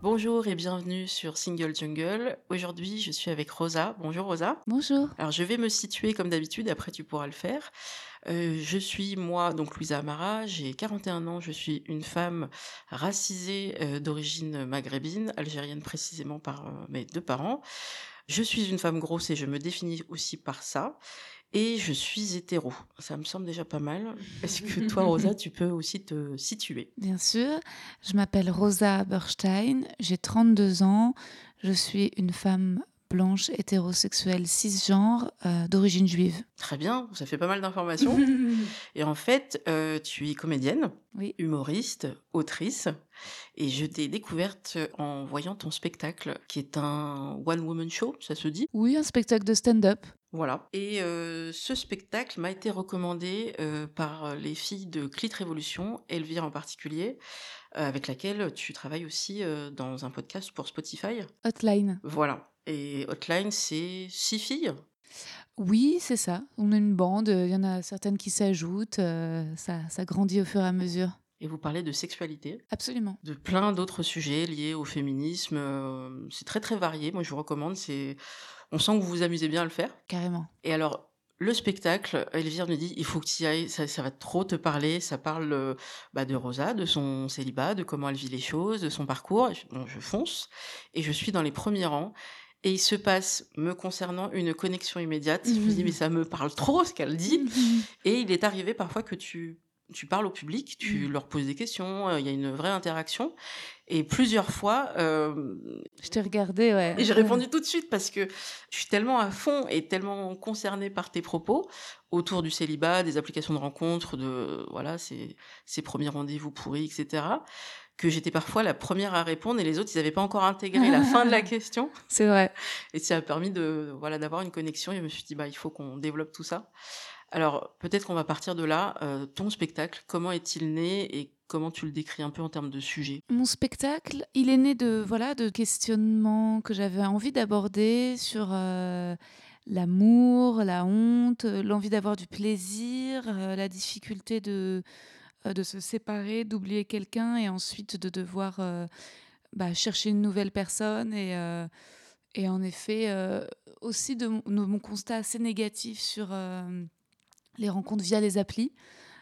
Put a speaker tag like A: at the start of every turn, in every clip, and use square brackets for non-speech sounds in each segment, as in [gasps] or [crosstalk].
A: Bonjour et bienvenue sur Single Jungle. Aujourd'hui, je suis avec Rosa. Bonjour Rosa.
B: Bonjour.
A: Alors, je vais me situer comme d'habitude, après tu pourras le faire. Euh, je suis moi, donc Louisa Amara, j'ai 41 ans, je suis une femme racisée euh, d'origine maghrébine, algérienne précisément par euh, mes deux parents. Je suis une femme grosse et je me définis aussi par ça. Et je suis hétéro. Ça me semble déjà pas mal. Est-ce que toi, [laughs] Rosa, tu peux aussi te situer?
B: Bien sûr. Je m'appelle Rosa Berstein, j'ai 32 ans. Je suis une femme blanche, hétérosexuelle, cisgenre, euh, d'origine juive.
A: Très bien, ça fait pas mal d'informations. [laughs] et en fait, euh, tu es comédienne,
B: oui.
A: humoriste, autrice. Et je t'ai découverte en voyant ton spectacle, qui est un one-woman show, ça se dit?
B: Oui, un spectacle de stand-up.
A: Voilà. Et euh, ce spectacle m'a été recommandé euh, par les filles de Clit Révolution, Elvire en particulier, euh, avec laquelle tu travailles aussi euh, dans un podcast pour Spotify.
B: Hotline.
A: Voilà. Et Hotline, c'est six filles
B: Oui, c'est ça. On est une bande. Il y en a certaines qui s'ajoutent. euh, ça, ça grandit au fur et à mesure.
A: et vous parlez de sexualité,
B: Absolument.
A: de plein d'autres sujets liés au féminisme. euh, C'est très très varié. Moi, je vous recommande. C'est, on sent que vous vous amusez bien à le faire.
B: Carrément.
A: Et alors, le spectacle, Elvire me dit, il faut que tu y ailles, ça, ça va trop te parler. Ça parle euh, bah, de Rosa, de son célibat, de comment elle vit les choses, de son parcours. Bon, je fonce et je suis dans les premiers rangs. Et il se passe, me concernant, une connexion immédiate. Je me dis, [laughs] mais ça me parle trop ce qu'elle dit. [laughs] Et il est arrivé parfois que tu, tu parles au public, tu
B: Mm.
A: leur poses des questions, euh, il y a une vraie interaction. Et plusieurs fois, euh,
B: Je t'ai regardé, ouais.
A: et j'ai répondu tout de suite parce que je suis tellement à fond et tellement concernée par tes propos autour du célibat, des applications de rencontres, de voilà ces, ces premiers rendez-vous pourris, etc. Que j'étais parfois la première à répondre et les autres ils n'avaient pas encore intégré la fin de la [laughs] question
B: C'est vrai.
A: et ça a permis de voilà d'avoir une connexion et je me suis dit bah il faut qu'on développe tout ça. Alors peut-être qu'on va partir de là. Euh, ton spectacle, comment est-il né et comment tu le décris un peu en termes de sujet?
B: Mon spectacle, il est né de voilà de questionnements que j'avais envie d'aborder sur euh, l'amour, la honte, euh, l'envie d'avoir du plaisir, la difficulté de de se séparer, d'oublier quelqu'un et ensuite de devoir bah, chercher une nouvelle personne et et en effet aussi de mon, constat assez négatif sur les rencontres via les applis.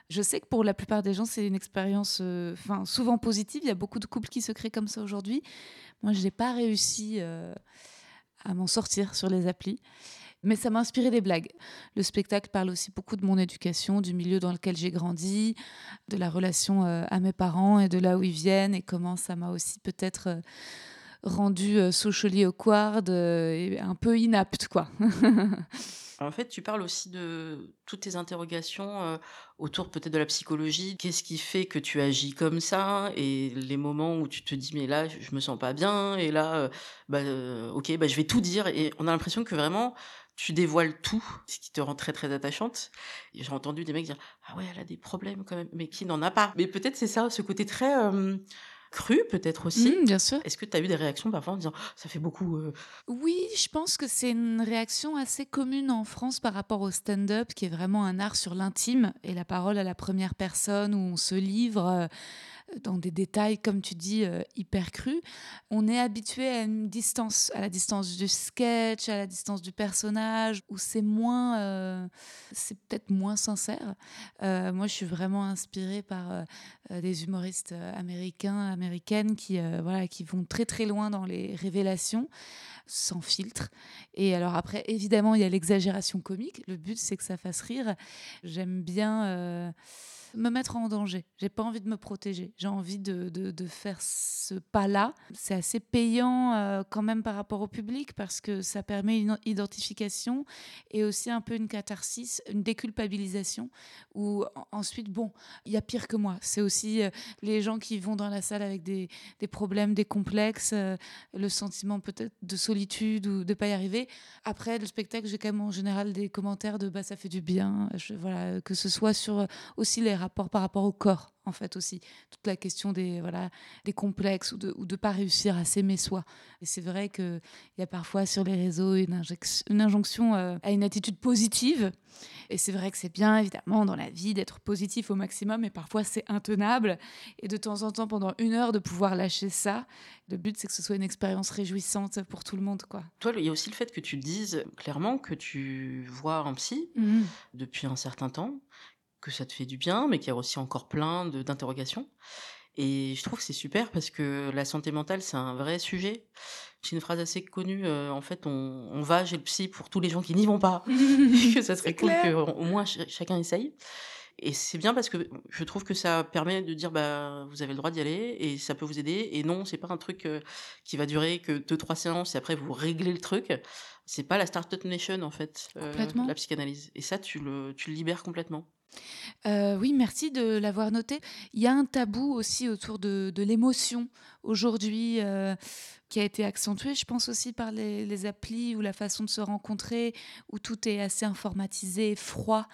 B: Je sais que pour la plupart des gens, c'est une expérience euh, souvent positive. Il y a beaucoup de couples qui se créent comme ça aujourd'hui. Moi, je n'ai pas réussi euh, à m'en sortir sur les applis. Mais ça m'a inspiré des blagues. Le spectacle parle aussi beaucoup de mon éducation, du milieu dans lequel j'ai grandi, de la relation euh, à mes parents et de là où ils viennent et comment ça m'a aussi peut-être rendu euh, socially awkward euh, et un peu inapte, quoi. [laughs]
A: En fait, tu parles aussi de toutes tes interrogations euh, autour peut-être de la psychologie. Qu'est-ce qui fait que tu agis comme ça? Et les moments où tu te dis mais là je me sens pas bien et là bah ok bah je vais tout dire et on a l'impression que vraiment tu dévoiles tout, ce qui te rend très très attachante. J'ai entendu des mecs dire ah ouais elle a des problèmes quand même, mais qui n'en a pas. Mais peut-être c'est ça, ce côté très cru peut-être aussi.
B: Mm, bien sûr.
A: Est-ce que tu as eu des réactions parfois en disant ça fait beaucoup euh,
B: Oui, je pense que c'est une réaction assez commune en France par rapport au stand-up, qui est vraiment un art sur l'intime et la parole à la première personne, où on se livre euh, dans des détails, comme tu dis, euh, hyper crus. On est habitué à une distance, à la distance du sketch, à la distance du personnage, où c'est moins, euh, c'est peut-être moins sincère. Euh, moi, je suis vraiment inspirée par des humoristes américains, américaines qui, voilà, qui vont très très loin dans les révélations. sans filtre. Et alors après, évidemment, il y a l'exagération comique. Le but, c'est que ça fasse rire. J'aime bien... Me mettre en danger. J'ai pas envie de me protéger. J'ai envie de, de, faire ce pas-là. C'est assez payant euh, quand même par rapport au public parce que ça permet une identification et aussi un peu une catharsis, une déculpabilisation. Où ensuite, bon, il y a pire que moi. C'est aussi euh, les gens qui vont dans la salle avec des, des problèmes, des complexes, euh, le sentiment peut-être de solitude ou de pas y arriver. Après le spectacle, j'ai quand même en général des commentaires de bah ça fait du bien. Voilà, que ce soit sur aussi les rapport par rapport au corps, en fait, aussi. Toute la question des, voilà, des complexes ou de ne ou pas réussir à s'aimer soi. Et c'est vrai qu'il y a parfois sur les réseaux une, une injonction euh, à une attitude positive. Et c'est vrai que c'est bien, évidemment, dans la vie d'être positif au maximum, mais parfois c'est intenable. Et de temps en temps, pendant une heure, de pouvoir lâcher ça. Le but, c'est que ce soit une expérience réjouissante pour tout le monde. Quoi.
A: Toi, il y a aussi le fait que tu dises clairement que tu vois un psy mmh. depuis un certain temps que ça te fait du bien, mais qu'il y a aussi encore plein d'interrogations. Et je trouve que c'est super parce que la santé mentale, c'est un vrai sujet. C'est une phrase assez connue. Euh, en fait, on, va j'ai le psy pour tous les gens qui n'y vont pas. [laughs] [laughs] que ça serait cool qu'au moins chacun essaye. Et c'est bien parce que je trouve que ça permet de dire bah vous avez le droit d'y aller et ça peut vous aider. Et non, c'est pas un truc euh, qui va durer que deux trois séances et après vous réglez le truc. C'est pas la startup nation en fait, euh, la psychanalyse. Et ça, tu le tu le libères complètement.
B: Euh, oui, merci de l'avoir noté. Il y a un tabou aussi autour de, l'émotion aujourd'hui euh, qui a été accentué, je pense aussi par les, applis ou la façon de se rencontrer, où tout est assez informatisé, froid,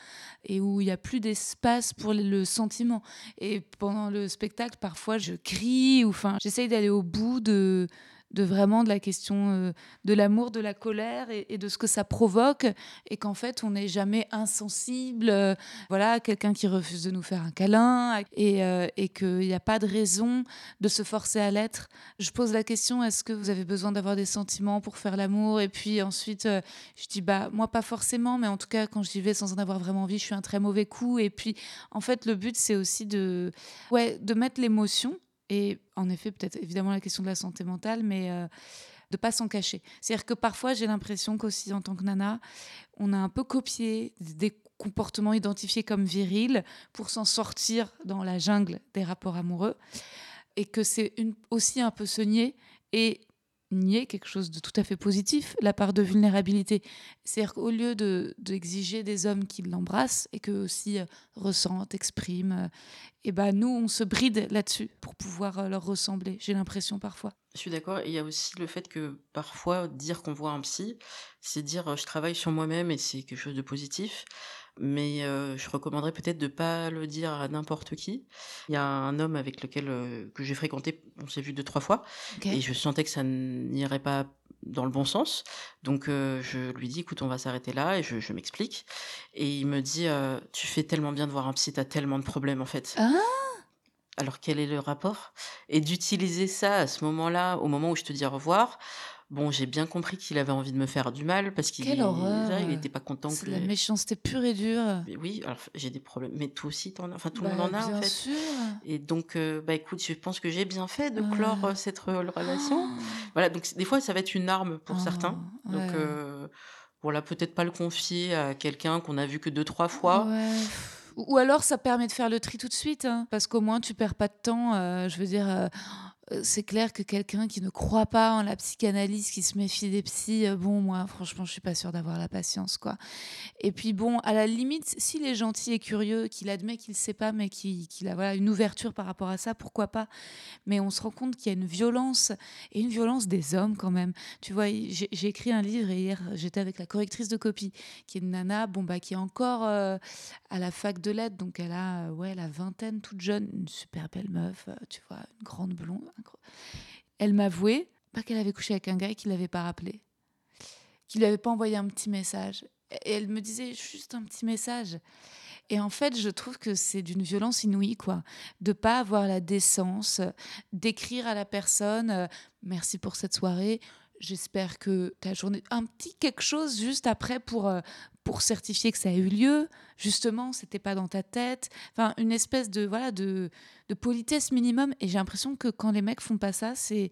B: et où il n'y a plus d'espace pour le sentiment. Et pendant le spectacle, parfois, je crie, ou enfin, j'essaye d'aller au bout de de vraiment de la question euh, de l'amour, de la colère et, de ce que ça provoque, et qu'en fait on n'est jamais insensible, euh, voilà, quelqu'un qui refuse de nous faire un câlin, et, euh, et qu'il n'y a pas de raison de se forcer à l'être. Je pose la question est-ce que vous avez besoin d'avoir des sentiments pour faire l'amour Et puis ensuite, je dis bah moi pas forcément, mais en tout cas quand j'y vais sans en avoir vraiment envie, je suis un très mauvais coup. Et puis en fait le but c'est aussi de ouais de mettre l'émotion et en effet, peut-être évidemment la question de la santé mentale, mais euh, de pas s'en cacher. C'est-à-dire que parfois, j'ai l'impression qu'aussi en tant que nana, on a un peu copié des comportements identifiés comme virils pour s'en sortir dans la jungle des rapports amoureux. Et que c'est aussi un peu se nier. Et nier quelque chose de tout à fait positif, la part de vulnérabilité. C'est-à-dire qu'au lieu d'exiger de, des hommes qui l'embrassent et qu'eux aussi euh, ressentent, expriment, et euh, eh ben nous, on se bride là-dessus pour pouvoir euh, leur ressembler, j'ai l'impression parfois.
A: Je suis d'accord. Il y a aussi le fait que parfois, dire qu'on voit un psy, c'est dire je travaille sur moi-même et c'est quelque chose de positif mais je recommanderais peut-être de pas le dire à n'importe qui. Il y a un homme avec lequel que j'ai fréquenté, on s'est vu deux trois fois, et je sentais que ça n'irait pas dans le bon sens. Donc je lui dis écoute, on va s'arrêter là et je, m'explique. Et il me dit tu fais tellement bien de voir un psy, t'as tellement de problèmes en fait.
B: Ah
A: alors quel est le rapport? Et d'utiliser ça à ce moment-là, au moment où je te dis au revoir, Bon, j'ai bien compris qu'il avait envie de me faire du mal parce qu'il il n'était pas content
B: C'est la méchanceté pure et dure.
A: oui, alors j'ai des problèmes, mais toi aussi as, enfin tout le monde bah, en a en fait.
B: Sûr.
A: Et donc, euh, bah écoute, je pense que j'ai bien fait de clore euh, cette relation. Oh. Voilà, donc des fois ça va être une arme pour oh, certains. Donc euh, voilà, peut-être pas le confier à quelqu'un qu'on a vu que deux trois fois.
B: Ou alors ça permet de faire le tri tout de suite, hein, parce qu'au moins tu perds pas de temps. je veux dire euh, c'est clair que quelqu'un qui ne croit pas en la psychanalyse, qui se méfie des psys, euh, bon, moi, franchement, je suis pas sûre d'avoir la patience, quoi. Et puis, bon, à la limite, s'il est gentil et curieux, qu'il admet qu'il ne sait pas, mais qu'il a voilà, une ouverture par rapport à ça, pourquoi pas? Mais on se rend compte qu'il y a une violence, et une violence des hommes, quand même. Tu vois, j'ai écrit un livre, et hier, j'étais avec la correctrice de copie, qui est une nana, bon, bah, qui est encore euh, à la fac de lettres, donc elle a, ouais, la vingtaine, toute jeune, une super belle meuf, tu vois, une grande blonde, elle m'avouait pas qu'elle avait couché avec un gars et qu'il l'avait pas rappelé, qu'il lui avait pas envoyé un petit message. Et elle me disait juste un petit message. Et en fait, je trouve que c'est d'une violence inouïe, quoi, de pas avoir la décence d'écrire à la personne euh, merci pour cette soirée. J'espère que ta journée, un petit quelque chose juste après pour euh, pour certifier que ça a eu lieu. Justement, c'était pas dans ta tête. Enfin, une espèce de voilà de, politesse minimum. Et j'ai l'impression que quand les mecs font pas ça, c'est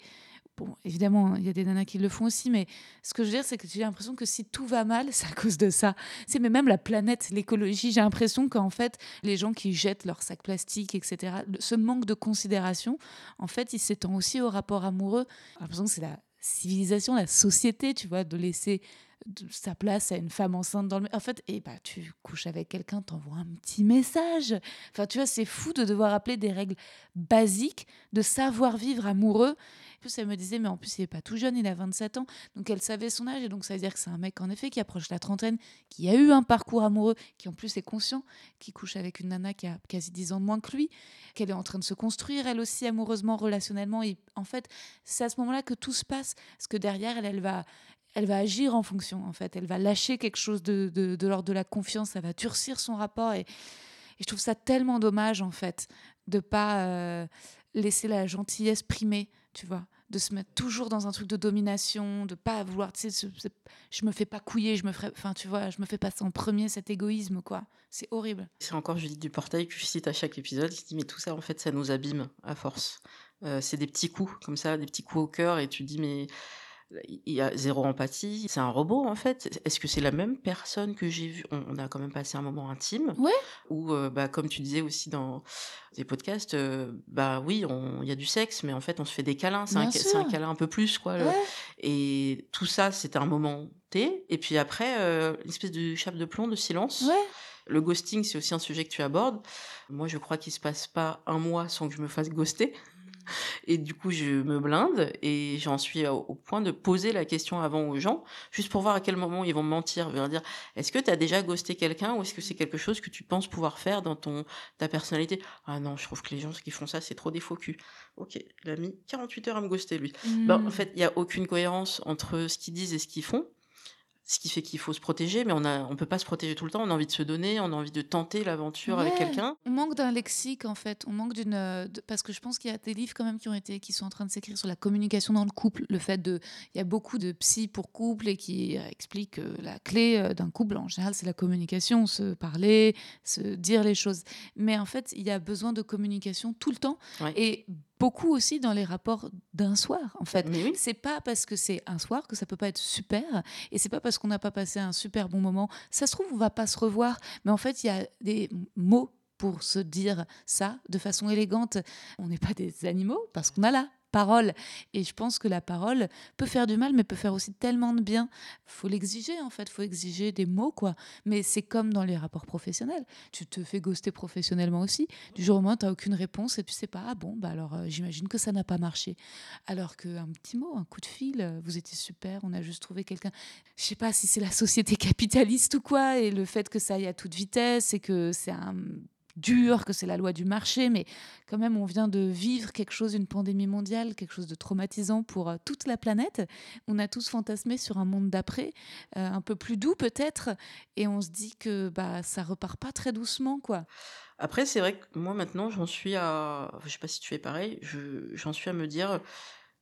B: Bon, évidemment, il y a des nanas qui le font aussi, mais ce que je veux dire, c'est que j'ai l'impression que si tout va mal, [laughs] c'est à cause de ça. C'est mais même la planète, l'écologie, j'ai l'impression qu'en fait, les gens qui jettent leurs sacs plastiques, etc., ce manque de considération, en fait, il s'étend aussi au rapport amoureux. J'ai l'impression que c'est la civilisation, la société, tu vois, de laisser sa place à une femme enceinte dans le en fait et bah tu couches avec quelqu'un t'envoies un petit message enfin tu vois c'est fou de devoir appeler des règles basiques de savoir vivre amoureux plus, elle me disait, mais en plus, il n'est pas tout jeune, il a 27 ans. Donc, elle savait son âge. Et donc, ça veut dire que c'est un mec, en effet, qui approche la trentaine, qui a eu un parcours amoureux, qui en plus est conscient, qui couche avec une nana qui a quasi 10 ans de moins que lui, qu'elle est en train de se construire, elle aussi, amoureusement, relationnellement. Et en fait, c'est à ce moment-là que tout se passe. Parce que derrière, elle, elle va, elle va agir en fonction, en fait. Elle va lâcher quelque chose de, de, l'ordre de la confiance, elle va durcir son rapport. Et, je trouve ça tellement dommage, en fait, de pas euh, laisser la gentillesse primer tu vois, de se mettre toujours dans un truc de domination, de pas vouloir, tu sais, je me fais pas couiller, je me ferai, enfin, tu vois, je me fais passer en premier cet égoïsme, quoi. C'est horrible.
A: C'est encore Judith du Portail que je cite à chaque épisode, qui dit, mais tout ça, en fait, ça nous abîme à force. Euh, c'est des petits coups, comme ça, des petits coups au cœur, et tu dis, mais il y a zéro empathie. C'est un robot en fait. Est-ce que c'est la même personne que j'ai vue? On, a quand même passé un moment intime.
B: Ouais.
A: Ou euh, bah, comme tu disais aussi dans des podcasts, euh, bah oui, il y a du sexe, mais en fait on se fait des câlins. C'est un, câlin un peu plus quoi. Et tout ça, c'était un moment T. Et puis après, euh, une espèce de chape de plomb, de silence.
B: Ouais.
A: Le ghosting, c'est aussi un sujet que tu abordes. Moi, je crois qu'il se passe pas un mois sans que je me fasse ghoster. Et du coup, je me blinde et j'en suis au point de poser la question avant aux gens, juste pour voir à quel moment ils vont me mentir. Je dire, est-ce que tu as déjà ghosté quelqu'un ou est-ce que c'est quelque chose que tu penses pouvoir faire dans ton ta personnalité? Ah non, je trouve que les gens qui font ça, c'est trop des faux culs. Ok, il a mis 48 heures à me ghoster, lui. Ben, en mmh. fait, il n'y a aucune cohérence entre ce qu'ils disent et ce qu'ils font ce qui fait qu'il faut se protéger, mais on a, on peut pas se protéger tout le temps. On a envie de se donner, on a envie de tenter l'aventure avec quelqu'un.
B: On manque d'un lexique en fait. On manque d'une, euh, parce que je pense qu'il y a des livres quand même qui ont été, qui sont en train de s'écrire sur la communication dans le couple. Le fait de, il y a beaucoup de psy pour couple et qui expliquent que la clé euh, d'un couple en général c'est la communication, se parler, se dire les choses. Mais en fait, il y a besoin de communication tout le temps et beaucoup aussi dans les rapports d'un soir, en fait.
A: Oui.
B: C'est pas parce que c'est un soir que ça peut pas être super, et c'est pas parce qu'on n'a pas passé un super bon moment. Ça se trouve, on va pas se revoir, mais en fait, il y a des mots pour se dire ça de façon élégante. On n'est pas des animaux parce qu'on a là parole. Et je pense que la parole peut faire du mal, mais peut faire aussi tellement de bien. faut l'exiger, en fait. faut exiger des mots, quoi. Mais c'est comme dans les rapports professionnels. Tu te fais ghoster professionnellement aussi. Du jour au lendemain, tu n'as aucune réponse et tu sais pas, ah bon, bah alors euh, j'imagine que ça n'a pas marché. Alors qu'un petit mot, un coup de fil, euh, vous étiez super, on a juste trouvé quelqu'un. Je sais pas si c'est la société [laughs] capitaliste ou quoi, et le fait que ça aille à toute vitesse et que c'est un dur, que c'est la loi du marché, mais quand même, on vient de vivre quelque chose, une pandémie mondiale, quelque chose de traumatisant pour euh, toute la planète. On a tous fantasmé sur un monde d'après, euh, un peu plus doux peut-être, et on se dit que bah ça repart pas très doucement, quoi.
A: Après, c'est vrai que moi maintenant, j'en suis à, je sais pas si tu fais pareil, j'en suis à me dire,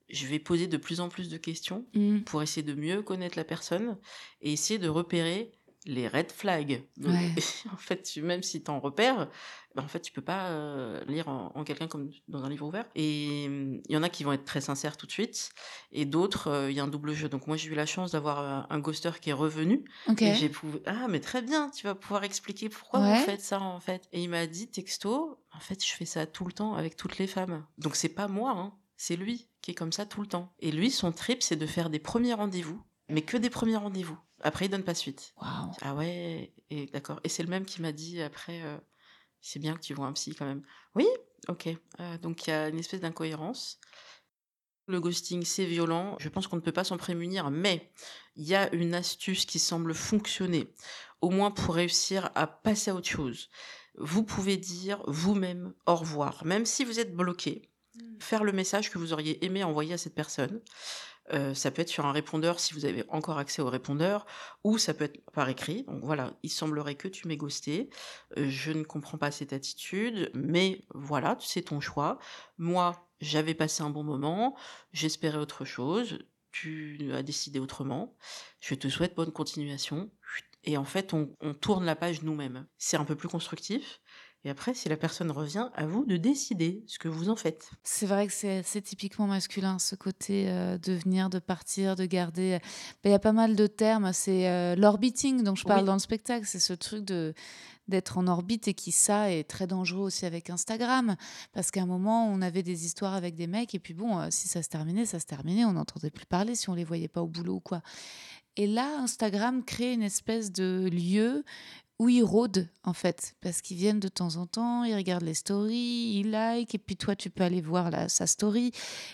A: je vais poser de plus en plus de questions mmh. pour essayer de mieux connaître la personne et essayer de repérer les red flags. [laughs] en fait, même si tu en repères, ben, en fait, tu peux pas euh, lire en, quelqu'un comme dans un livre ouvert. Et il y en a qui vont être très sincères tout de suite, et d'autres, euh, il y a un double jeu. Donc moi, j'ai eu la chance d'avoir euh, un ghoster qui est revenu. Et j'ai pouvoir ah, mais très bien, tu vas pouvoir expliquer pourquoi vous faites ça, en fait. Et il m'a dit, texto, en fait, je fais ça tout le temps avec toutes les femmes. Donc c'est pas moi, hein, c'est lui qui est comme ça tout le temps. Et lui, son trip, c'est de faire des premiers rendez-vous, mais que des premiers rendez-vous. Après, il donne pas suite. Ah ouais, et d'accord. Et c'est le même qui m'a dit après, euh, c'est bien que tu vois un psy quand même. Oui, ok. Euh, donc il y a une espèce d'incohérence. Le ghosting, c'est violent. Je pense qu'on ne peut pas s'en prémunir, mais il y a une astuce qui semble fonctionner, au moins pour réussir à passer à autre chose. Vous pouvez dire vous-même au revoir, même si vous êtes bloqué. Mmh. Faire le message que vous auriez aimé envoyer à cette personne. Euh, ça peut être sur un répondeur si vous avez encore accès au répondeur, ou ça peut être par écrit. Donc voilà, il semblerait que tu m'aies ghosté. Euh, je ne comprends pas cette attitude, mais voilà, c'est ton choix. Moi, j'avais passé un bon moment, j'espérais autre chose, tu as décidé autrement. Je te souhaite bonne continuation. Et en fait, on, on tourne la page nous-mêmes. C'est un peu plus constructif. Et après, si la personne revient, à vous de décider ce que vous en faites.
B: C'est vrai que c'est typiquement masculin, ce côté euh, de venir, de partir, de garder. Ben, Il y a pas mal de termes. C'est euh, l'orbiting dont je parle
A: Oui.
B: dans le spectacle. C'est ce truc de d'être en orbite et qui, ça, est très dangereux aussi avec Instagram. Parce qu'à un moment, on avait des histoires avec des mecs et puis bon, euh, si ça se terminait, ça se terminait. On n'entendait plus parler si on les voyait pas au boulot ou quoi. Et là, Instagram crée une espèce de lieu où ils rôdent, en fait, parce qu'ils viennent de temps en temps, ils regardent les stories, ils like, et puis toi, tu peux aller voir sa story.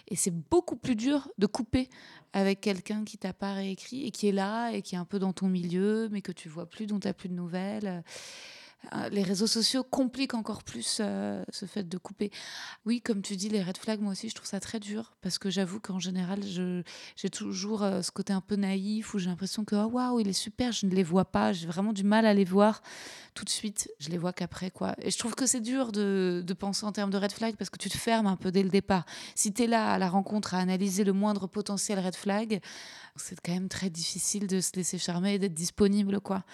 B: Et c'est beaucoup plus dur de couper avec quelqu'un qui t'a pas réécrit et qui est là et qui est un peu dans ton milieu, mais que tu vois plus, dont tu n'as plus de nouvelles. Euh, Les réseaux sociaux compliquent encore plus euh, ce fait de couper. Oui, comme tu dis, les red flags, moi aussi, je trouve ça très dur parce que j'avoue qu'en général, j'ai toujours euh, ce côté un peu naïf où j'ai l'impression que oh, waouh, il est super, je ne les vois pas, j'ai vraiment du mal à les voir tout de suite, je les vois qu'après quoi. Et je trouve que c'est dur de, de penser en termes de red flag parce que tu te fermes un peu dès le départ. Si tu es là à la rencontre à analyser le moindre potentiel red flag, c'est quand même très difficile de se laisser charmer et d'être disponible quoi.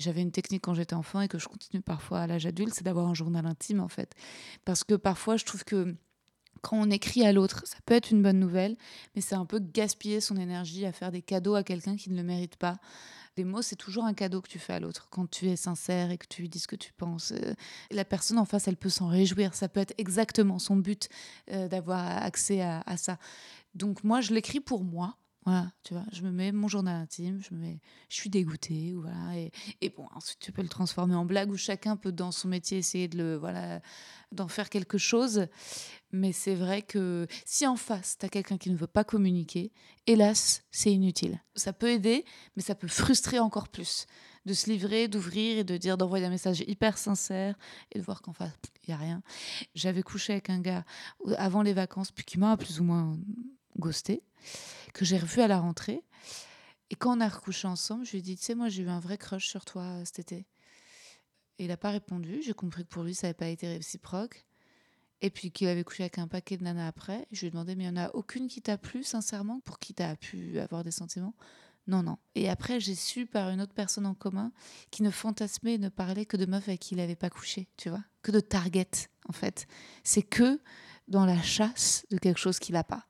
B: J'avais une technique quand j'étais enfant et que je continue parfois à l'âge adulte, c'est d'avoir un journal intime en fait. Parce que parfois je trouve que quand on écrit à l'autre, ça peut être une bonne nouvelle, mais c'est un peu gaspiller son énergie à faire des cadeaux à quelqu'un qui ne le mérite pas. Les mots, c'est toujours un cadeau que tu fais à l'autre quand tu es sincère et que tu lui dis ce que tu penses. Euh, La personne en face, elle peut s'en réjouir. Ça peut être exactement son but euh, d'avoir accès à, à ça. Donc moi, je l'écris pour moi. Voilà, tu vois, je me mets mon journal intime, je me mets, je suis dégoûtée, ou voilà, et, et bon, ensuite tu peux le transformer en blague où chacun peut dans son métier essayer de le, voilà, d'en faire quelque chose. Mais c'est vrai que si en face, tu as quelqu'un qui ne veut pas communiquer, hélas, c'est inutile. Ça peut aider, mais ça peut frustrer encore plus. De se livrer, d'ouvrir et de dire, d'envoyer un message hyper sincère et de voir qu'en face, il n'y a rien. J'avais couché avec un gars euh, avant les vacances, puis qui m'a plus ou moins ghosté, que j'ai revu à la rentrée. Et quand on a recouché ensemble, je lui ai dit, tu sais, moi j'ai eu un vrai crush sur toi euh, cet été. Et il n'a pas répondu. J'ai compris que pour lui, ça n'avait pas été réciproque. Et puis qu'il avait couché avec un paquet de nanas après. Je lui ai demandé, mais il n'y en a aucune qui t'a plu, sincèrement, pour qui t'as pu avoir des sentiments? Non, non. Et après, j'ai su par une autre personne en commun qui ne fantasmait et ne parlait que de meufs avec qui il n'avait pas couché, tu vois? Que de target, en fait. C'est que dans la chasse de quelque chose qu'il n'a pas.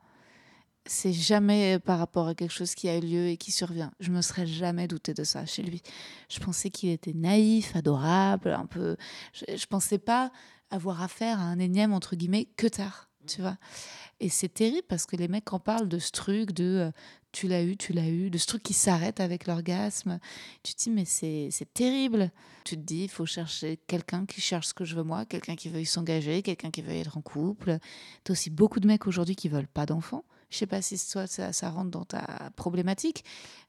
B: C'est jamais par rapport à quelque chose qui a eu lieu et qui survient. Je me serais jamais douté de ça chez lui. Je pensais qu'il était naïf, adorable, un peu. Je, je pensais pas avoir affaire à un énième entre guillemets que tard, tu vois. Et c'est terrible parce que les mecs en parlent de ce truc de euh, tu l'as eu, tu l'as eu, de ce truc qui s'arrête avec l'orgasme. Tu te dis mais c'est c'est terrible. Tu te dis il faut chercher quelqu'un qui cherche ce que je veux moi, quelqu'un qui veuille s'engager, quelqu'un qui veuille être en couple. T'as aussi beaucoup de mecs aujourd'hui qui veulent pas d'enfants. Je sais pas si ça, ça rentre dans ta problématique,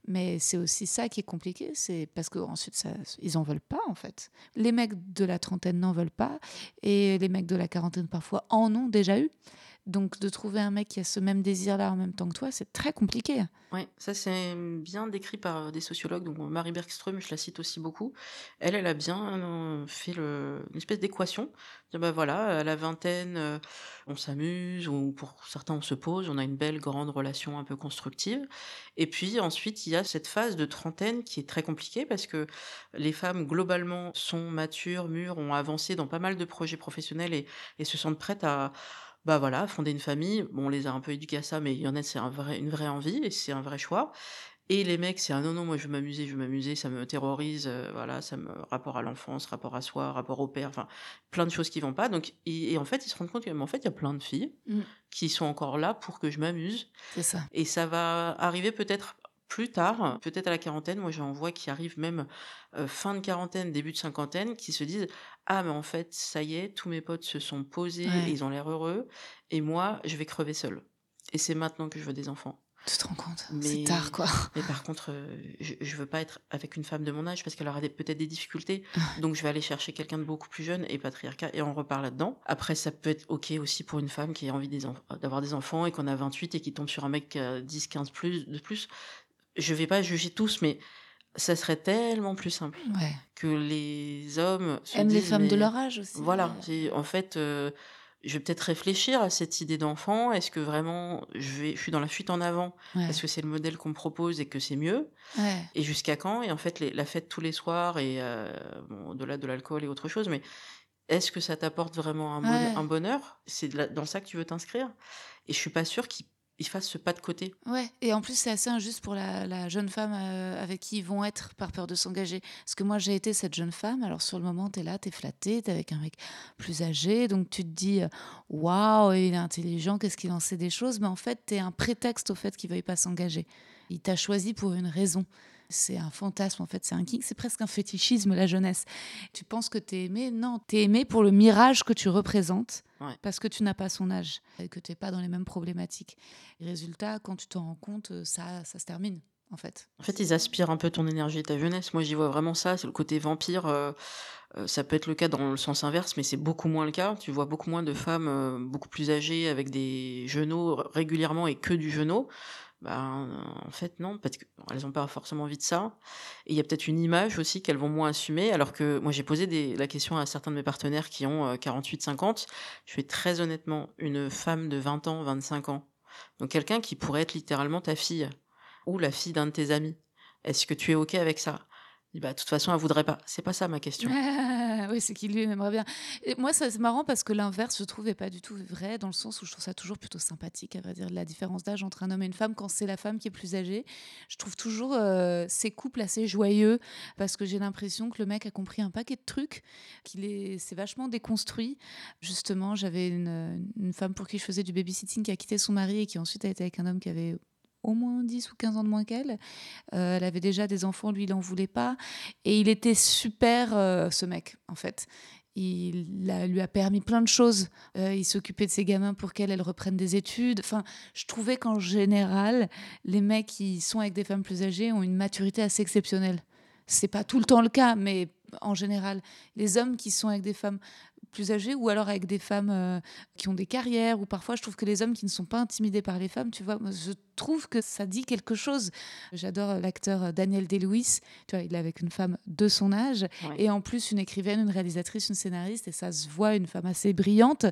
B: mais c'est aussi ça qui est compliqué, c'est parce que ensuite ça, ils en veulent pas en fait. Les mecs de la trentaine n'en veulent pas et les mecs de la quarantaine parfois en ont déjà eu. Donc de trouver un mec qui a ce même désir-là en même temps que toi, c'est très compliqué.
A: Oui, ça c'est bien décrit par euh, des sociologues. Donc Marie Bergström, je la cite aussi beaucoup. Elle, elle a bien euh, fait une espèce d'équation. Bah voilà, à la vingtaine, euh, on s'amuse, ou pour certains on se pose, on a une belle grande relation un peu constructive. Et puis ensuite, il y a cette phase de trentaine qui est très compliquée parce que les femmes globalement sont matures, mûres, ont avancé dans pas mal de projets professionnels et se sentent prêtes à bah voilà, fonder une famille. Bon, on les a un peu éduqués à ça, mais il y en a, c'est un vrai, une vraie envie et c'est un vrai choix. Et les mecs, c'est un non, non, moi je veux m'amuser, je veux m'amuser, ça me terrorise, euh, voilà, ça me rapport à l'enfance, rapport à soi, rapport au père, enfin, plein de choses qui vont pas. Donc, et, et en fait, ils se rendent compte qu'en fait, il y a plein de filles
B: Mm.
A: qui sont encore là pour que je m'amuse.
B: C'est ça.
A: Et ça va arriver peut-être plus tard, peut-être à la quarantaine. Moi, j'en vois qui arrivent même euh, fin de quarantaine, début de cinquantaine, qui se disent Ah, mais en fait, ça y est, tous mes potes se sont posés,
B: Ouais.
A: et ils ont l'air heureux, et moi, je vais crever seule. Et c'est maintenant que je veux des enfants.
B: Tu te rends compte?
A: Mais-
B: C'est tard quoi. [laughs]
A: Mais par contre, euh, je, je veux pas être avec une femme de mon âge parce qu'elle aura peut-être des difficultés. Donc je vais aller chercher quelqu'un de beaucoup plus jeune et patriarcat et on repart là-dedans. Après, ça peut être ok aussi pour une femme qui a envie des enf- d'avoir des enfants et qu'on a 28 et qui tombe sur un mec qui a 10, 15 plus, de plus. Je vais pas juger tous, mais ça serait tellement plus simple
B: Ouais.
A: que les hommes se
B: Aiment les femmes de leur âge aussi.
A: voilà, en fait, euh, je vais peut-être réfléchir à cette idée d'enfant. Est-ce que vraiment je, vais, je suis dans la fuite en avant
B: Ouais.
A: parce que c'est le modèle qu'on me propose et que c'est mieux. Et jusqu'à quand? Et en fait, les- la fête tous les soirs et euh, bon, au-delà de l'alcool et autre chose, mais est-ce que ça t'apporte vraiment un, bonheur? C'est dans ça que tu veux t'inscrire? Et je suis pas sûre qu'il il fasse ce pas de côté.
B: Ouais, et en plus, c'est assez injuste pour la, jeune femme euh, avec qui ils vont être par peur de s'engager. Parce que moi, j'ai été cette jeune femme. Alors, sur le moment, tu es là, tu es flattée, tu es avec un mec plus âgé. Donc, tu te dis, euh, waouh, il est intelligent, qu'est-ce qu'il en sait des choses? Mais en fait, tu es un prétexte au fait qu'il veuille pas s'engager. Il t'a choisi pour une raison. C'est un fantasme, en fait, c'est un kink, c'est presque un fétichisme, la jeunesse. Tu penses que tu es aimé Non, tu es aimé pour le mirage que tu représentes,
A: Ouais.
B: parce que tu n'as pas son âge, et que tu n'es pas dans les mêmes problématiques. Et résultat, quand tu t'en rends compte, euh, ça, ça se termine, en fait.
A: En fait, ils aspirent un peu ton énergie et ta jeunesse. Moi, j'y vois vraiment ça. C'est le côté vampire. euh, euh, ça peut être le cas dans le sens inverse, mais c'est beaucoup moins le cas. Tu vois beaucoup moins de femmes euh, beaucoup plus âgées avec des genoux régulièrement et que du genou. Ben, en fait, non, parce qu'elles n'ont pas forcément envie de ça. Et il y a peut-être une image aussi qu'elles vont moins assumer. Alors que moi, j'ai posé des- la question à certains de mes partenaires qui ont 48-50. Je fais très honnêtement une femme de 20 ans, 25 ans. Donc quelqu'un qui pourrait être littéralement ta fille ou la fille d'un de tes amis. Est-ce que tu es OK avec ça? Bah, de toute façon, elle voudrait pas. C'est pas ça ma question. [laughs]
B: oui, c'est qu'il lui aimerait bien. Et moi, c'est marrant parce que l'inverse, je trouve, n'est pas du tout vrai, dans le sens où je trouve ça toujours plutôt sympathique, à vrai dire, la différence d'âge entre un homme et une femme quand c'est la femme qui est plus âgée. Je trouve toujours euh, ces couples assez joyeux parce que j'ai l'impression que le mec a compris un paquet de trucs, qu'il est, vachement déconstruit. Justement, j'avais une, une femme pour qui je faisais du babysitting qui a quitté son mari et qui ensuite a été avec un homme qui avait au moins 10 ou 15 ans de moins qu'elle. Euh, elle avait déjà des enfants, lui, il n'en voulait pas. Et il était super, euh, ce mec, en fait. Il lui a permis plein de choses. Euh, il s'occupait de ses gamins pour qu'elle elle reprenne des études. Enfin, je trouvais qu'en général, les mecs qui sont avec des femmes plus âgées ont une maturité assez exceptionnelle. C'est pas tout le temps le cas, mais en général, les hommes qui sont avec des femmes plus âgées ou alors avec des femmes euh, qui ont des carrières ou parfois je trouve que les hommes qui ne sont pas intimidés par les femmes, tu vois, je trouve que ça dit quelque chose. J'adore l'acteur Daniel Day-Lewis, tu vois, il est avec une femme de son âge
A: Ouais.
B: et en plus une écrivaine, une réalisatrice, une scénariste et ça se voit une femme assez brillante.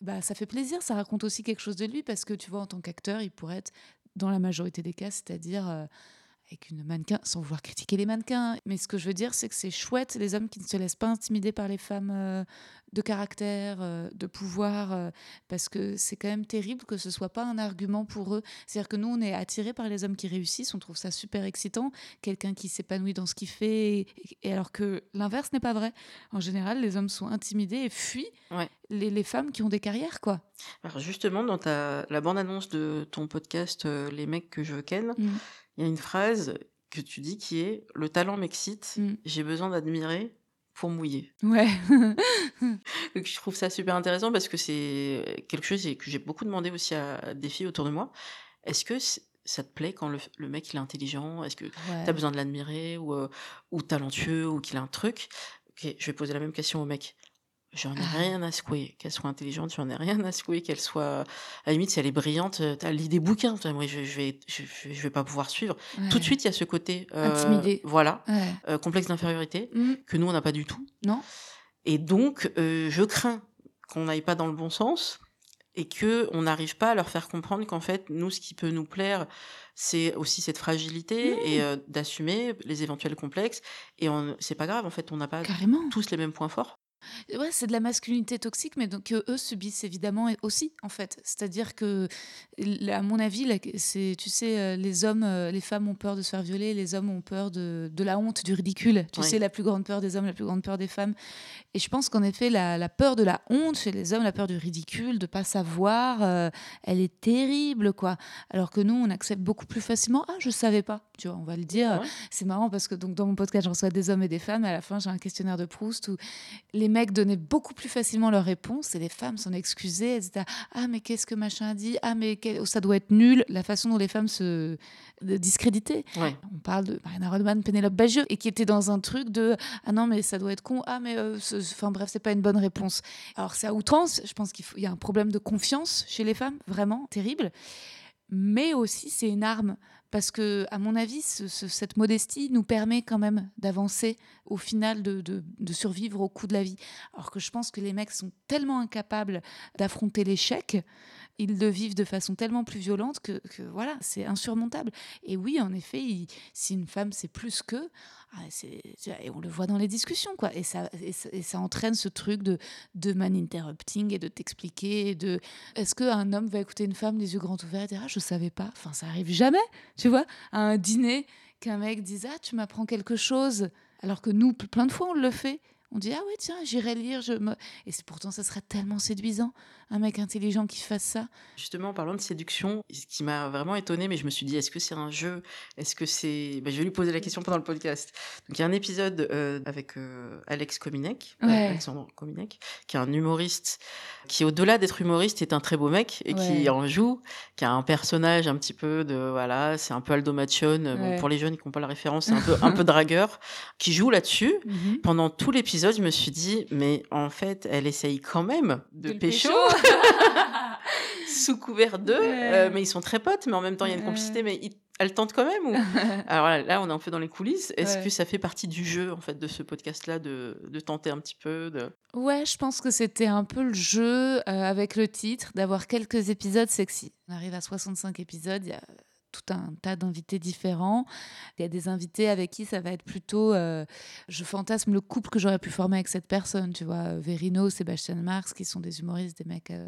B: Bah ça fait plaisir, ça raconte aussi quelque chose de lui parce que tu vois en tant qu'acteur, il pourrait être dans la majorité des cas, c'est-à-dire euh, avec une mannequin, sans vouloir critiquer les mannequins. Mais ce que je veux dire, c'est que c'est chouette les hommes qui ne se laissent pas intimider par les femmes euh, de caractère, euh, de pouvoir, euh, parce que c'est quand même terrible que ce soit pas un argument pour eux. C'est-à-dire que nous, on est attirés par les hommes qui réussissent, on trouve ça super excitant, quelqu'un qui s'épanouit dans ce qu'il fait, et, et alors que l'inverse n'est pas vrai. En général, les hommes sont intimidés et fuient
A: Ouais.
B: les, les femmes qui ont des carrières, quoi.
A: Alors justement, dans ta, la bande-annonce de ton podcast Les mecs que je ken,
B: Mm.
A: Il y a une phrase que tu dis qui est « Le talent m'excite,
B: Mm.
A: j'ai besoin d'admirer pour mouiller [laughs]
B: Ouais. ».
A: Donc je trouve ça super intéressant parce que c'est quelque chose que j'ai beaucoup demandé aussi à des filles autour de moi. Est-ce que ça te plaît quand le, le mec il est intelligent? Est-ce que
B: Ouais.
A: tu as besoin de l'admirer ou, euh, ou talentueux ou qu'il a un truc? Ok, je vais poser la même question au mec. J'en ai
B: Ah.
A: rien à secouer. Qu'elle soit intelligente, j'en ai rien à secouer. Qu'elle soit. À la limite, si elle est brillante, euh, t'as lit des bouquins. Moi, je, je vais, je, vais pas pouvoir suivre. Tout de suite, il y a ce côté. euh,
B: Intimidé.
A: Voilà.
B: Ouais.
A: euh, complexe d'infériorité
B: Mm.
A: que nous, on n'a pas du tout.
B: Non
A: Et donc, euh, je crains qu'on n'aille pas dans le bon sens et que on n'arrive pas à leur faire comprendre qu'en fait, nous, ce qui peut nous plaire, c'est aussi cette fragilité
B: Mmh.
A: et euh, d'assumer les éventuels complexes. Et c'est pas grave, en fait, on n'a pas
B: Carrément.
A: tous les mêmes points forts.
B: Ouais, c'est de la masculinité toxique, mais donc que eux subissent évidemment aussi, en fait. C'est-à-dire que, à mon avis, c'est, tu sais, euh, les hommes, euh, les femmes ont peur de se faire violer, les hommes ont peur de, de la honte, du ridicule. Tu sais, la plus grande peur des hommes, la plus grande peur des femmes. Et je pense qu'en effet, la, la peur de la honte chez les hommes, la peur du ridicule, de pas savoir, euh, elle est terrible, quoi. Alors que nous, on accepte beaucoup plus facilement. Ah, je savais pas. Tu vois, on va le dire.
A: Ouais.
B: C'est marrant parce que donc dans mon podcast, je reçois des hommes et des femmes. À la fin, j'ai un questionnaire de Proust où les mecs donnaient beaucoup plus facilement leurs réponses et les femmes s'en excusaient. Elles ah mais qu'est-ce que machin a dit? Ah mais ça doit être nul. La façon dont les femmes se de discréditaient.
A: Ouais.
B: On parle de Marina Rodman, Pénélope Bagieux et qui était dans un truc de ah non mais ça doit être con. Ah mais euh, ce- enfin bref c'est pas une bonne réponse. Alors c'est à outrance. Je pense qu'il y a un problème de confiance chez les femmes vraiment terrible. Mais aussi c'est une arme parce que, à mon avis, ce- ce- cette modestie nous permet quand même d'avancer au final, de- de survivre au coup de la vie. Alors que je pense que les mecs sont tellement incapables d'affronter l'échec ils le vivent de façon tellement plus violente que, que voilà, c'est insurmontable. Et oui, en effet, si une femme c'est plus que, ah, et on le voit dans les discussions, quoi. Et ça, et ça, entraîne ce truc de, de man interrupting et de t'expliquer. De, est-ce qu'un homme va écouter une femme les yeux grands ouverts et dire ah je savais pas. Enfin, ça arrive jamais, tu vois, à un dîner qu'un mec dise ah tu m'apprends quelque chose, alors que nous plein de fois on le fait. On dit ah oui tiens j'irai lire je me... et c'est pourtant ça serait tellement séduisant un mec intelligent qui fasse ça
A: Justement, en parlant de séduction, ce qui m'a vraiment étonné, mais je me suis dit, est-ce que c'est un jeu? Est-ce que c'est? Bah, je vais lui poser la question pendant le podcast. Donc, il y a un épisode euh, avec euh, Alex Kominek, euh,
B: Ouais.
A: Alexandre Kominek, qui est un humoriste, qui, au-delà d'être humoriste, est un très beau mec et
B: Ouais.
A: qui en joue, qui a un personnage un petit peu de. Voilà, c'est un peu Aldo Machon. Bon,
B: Ouais.
A: pour les jeunes qui n'ont pas la référence, c'est un peu, un peu [laughs] dragueur, qui joue là-dessus. Pendant tout l'épisode, je me suis dit, mais en fait, elle essaye quand même de,
B: De
A: pécho, [laughs] sous couvert d'eux,
B: Ouais.
A: euh, mais ils sont très potes, mais en même temps, il y a une complicité, mais ils- elle tente quand même ou... [laughs] Alors là, là, on est un peu dans les coulisses. Est-ce
B: Ouais.
A: que ça fait partie du jeu, en fait, de ce podcast-là, de, de tenter un petit peu de...
B: Ouais, je pense que c'était un peu le jeu euh, avec le titre d'avoir quelques épisodes sexy. On arrive à 65 épisodes, il y a tout un tas d'invités différents. Il y a des invités avec qui ça va être plutôt. euh, je fantasme le couple que j'aurais pu former avec cette personne, tu vois. Verino, Sébastien Marx, qui sont des humoristes, des mecs euh,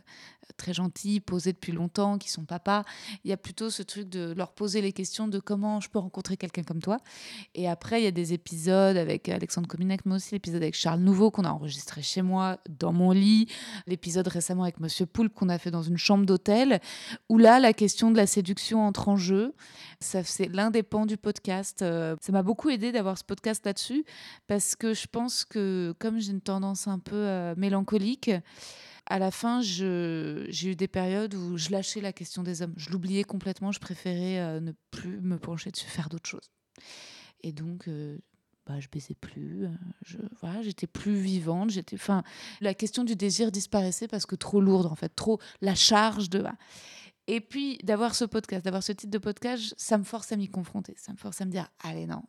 B: très gentils, posés depuis longtemps, qui sont papas. Il y a plutôt ce truc de leur poser les questions de comment je peux rencontrer quelqu'un comme toi. Et après, il y a des épisodes avec Alexandre Cominac, mais aussi l'épisode avec Charles Nouveau qu'on a enregistré chez moi, dans mon lit. L'épisode récemment avec Monsieur Poulpe qu'on a fait dans une chambre d'hôtel, où là, la question de la séduction entre en jeu. Ça, c'est l'un des pans du podcast. Euh, ça m'a beaucoup aidé d'avoir ce podcast là-dessus, parce que je pense que, comme j'ai une tendance un peu euh, mélancolique, à la fin, j'ai eu des périodes où je lâchais la question des hommes. Je l'oubliais complètement. Je préférais euh, ne plus me pencher dessus, faire d'autres choses. Et donc, euh, bah, je baisais plus. Je, voilà, j'étais plus vivante. J'étais, enfin, la question du désir disparaissait parce que trop lourde, en fait, trop la charge de. Et puis d'avoir ce podcast, d'avoir ce titre de podcast, ça me force à m'y confronter. Ça me force à me dire, allez non,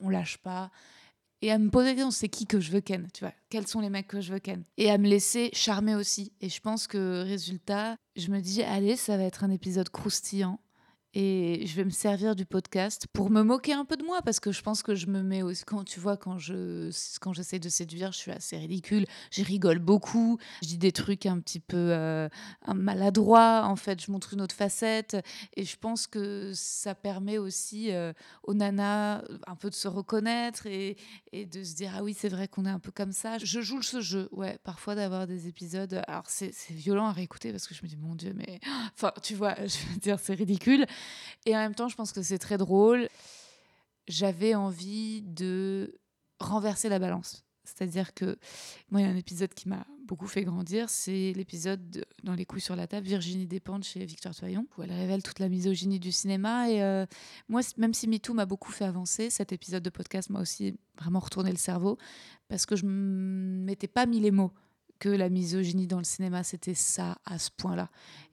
B: on, lâche pas. Et à me poser la question, c'est qui que je veux ken Tu vois, quels sont les mecs que je veux ken? Et à me laisser charmer aussi. Et je pense que résultat, je me dis, allez, ça va être un épisode croustillant. Et je vais me servir du podcast pour me moquer un peu de moi parce que je pense que je me mets aussi quand tu vois quand je quand j'essaie de séduire je suis assez ridicule je rigole beaucoup je dis des trucs un petit peu euh, maladroits en fait je montre une autre facette et je pense que ça permet aussi euh, aux nanas euh, un peu de se reconnaître et, et de se dire ah oui c'est vrai qu'on est un peu comme ça. Je joue ce jeu ouais parfois d'avoir des épisodes alors c'est c'est violent à réécouter parce que je me dis mon dieu mais [gasps] enfin tu vois [laughs] je veux dire c'est ridicule et en même temps, je pense que c'est très drôle. J'avais envie de renverser la balance. C'est-à-dire que moi, il y a un épisode qui m'a beaucoup fait grandir, c'est l'épisode de- dans Les couilles sur la table, Virginie Despentes chez Victor Toyon, où elle révèle toute la misogynie du cinéma. Et euh, moi, même si MeToo m'a beaucoup fait avancer, cet épisode de podcast m'a aussi vraiment retourné le cerveau, parce que je m'étais pas mis les mots que la misogynie dans le cinéma, c'était ça à ce point-là.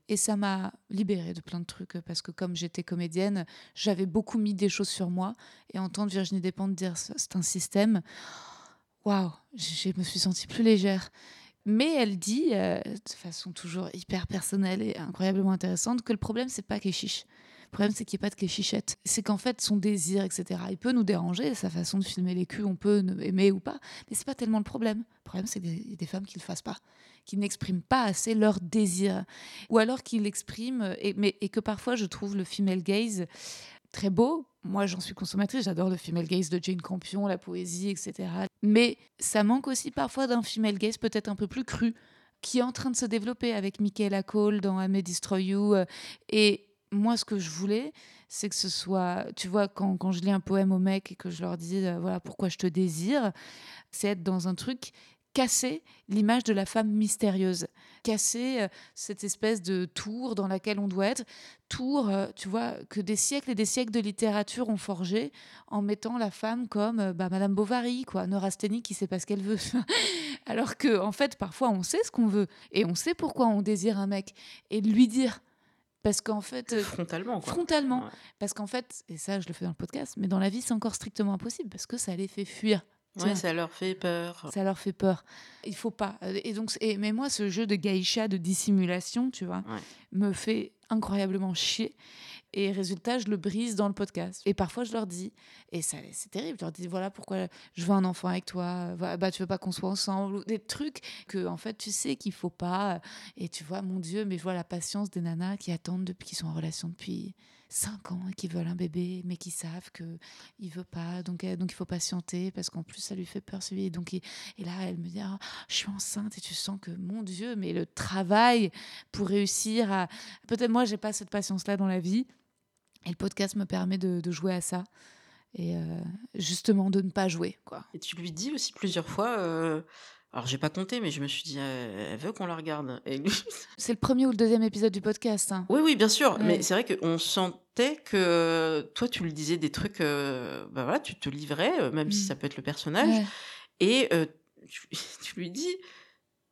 B: Et ça m'a libérée de plein de trucs parce que comme j'étais comédienne, j'avais beaucoup mis des choses sur moi et entendre Virginie Despentes dire c'est un système, waouh, je me suis sentie plus légère. Mais elle dit, euh, de façon toujours hyper personnelle et incroyablement intéressante, que le problème, c'est pas chiche. Le problème, c'est qu'il n'y ait pas de kéchichette. C'est qu'en fait, son désir, etc., il peut nous déranger, sa façon de filmer les culs, on peut ne- aimer ou pas, mais c'est pas tellement le problème. Le problème, c'est a des femmes qui le fassent pas, qui n'expriment pas assez leur désir, ou alors qui l'expriment, et, et que parfois, je trouve le female gaze très beau. Moi, j'en suis consommatrice, j'adore le female gaze de Jane Campion, la poésie, etc. Mais ça manque aussi parfois d'un female gaze peut-être un peu plus cru, qui est en train de se développer avec Michaela Cole dans I Destroy You. euh, Et moi, ce que je voulais, c'est que ce soit, tu vois, quand, quand je lis un poème aux mecs et que je leur dis, euh, voilà, pourquoi je te désire, c'est être dans un truc casser l'image de la femme mystérieuse, casser euh, cette espèce de tour dans laquelle on doit être, tour, euh, tu vois, que des siècles et des siècles de littérature ont forgé en mettant la femme comme bah, Madame Bovary, quoi, Neurasthénie qui sait pas ce qu'elle veut. [laughs] Alors que, en fait, parfois, on sait ce qu'on veut et on sait pourquoi on désire un mec et lui dire. Parce qu'en fait, euh,
A: Frontalement, quoi.
B: frontalement,
A: Ouais.
B: parce qu'en fait, et ça je le fais dans le podcast, mais dans la vie c'est encore strictement impossible parce que ça les fait fuir.
A: Ouais, ça leur fait peur.
B: Ça leur fait peur. Il faut pas. Et donc, et, mais moi, ce jeu de geisha, de dissimulation, tu vois, me fait incroyablement chier. Et résultat, je le brise dans le podcast. Et parfois, je leur dis, et ça, c'est terrible, je leur dis, voilà pourquoi je veux un enfant avec toi, bah, tu veux pas qu'on soit ensemble, des trucs que, en fait, tu sais qu'il faut pas. Et tu vois, mon Dieu, mais je vois la patience des nanas qui attendent depuis qu'ils sont en relation depuis 5 ans et qui veulent un bébé, mais qui savent qu'il ne veut pas, donc, euh, donc il faut patienter parce qu'en plus ça lui fait peur. Et, donc, et, là, elle me dit ah, Je suis enceinte et tu sens que, mon Dieu, mais le travail pour réussir à. Peut-être moi, j'ai pas cette patience-là dans la vie. Et le podcast me permet de, jouer à ça et euh, justement de ne pas jouer. Quoi.
A: Et tu lui dis aussi plusieurs fois, euh, alors j'ai pas compté, mais je me suis dit, elle veut qu'on la regarde. [laughs]
B: C'est le premier ou le deuxième épisode du podcast. Hein.
A: Oui, oui, bien sûr. Mais c'est vrai qu'on sentait que toi, tu lui disais des trucs, euh, bah voilà, tu te livrais, même si mmh. ça peut être le personnage. Et [laughs] tu lui dis,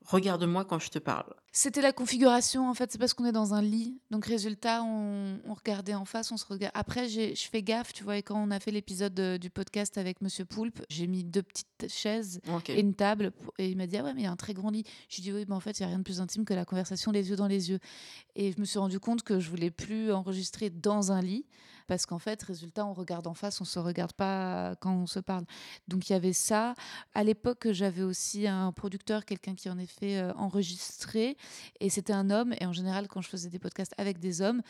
A: regarde-moi quand je te parle.
B: C'était la configuration, en fait, c'est parce qu'on est dans un lit. Donc, résultat, on, regardait en face, on se regarde. Après, je fais gaffe, tu vois, et quand on a fait l'épisode du podcast avec Monsieur Poulpe, j'ai mis deux petites chaises et une table. et il m'a dit, ah ouais, mais il y a un très grand lit. Je dit, oui, mais en fait, il n'y a rien de plus intime que la conversation les yeux dans les yeux. Et je me suis rendu compte que je voulais plus enregistrer dans un lit parce qu'en fait, résultat, on regarde en face, on se regarde pas quand on se parle. Donc il y avait ça. À l'époque, j'avais aussi un producteur, quelqu'un qui en effet euh, enregistré, et c'était un homme. Et en général, quand je faisais des podcasts avec des hommes,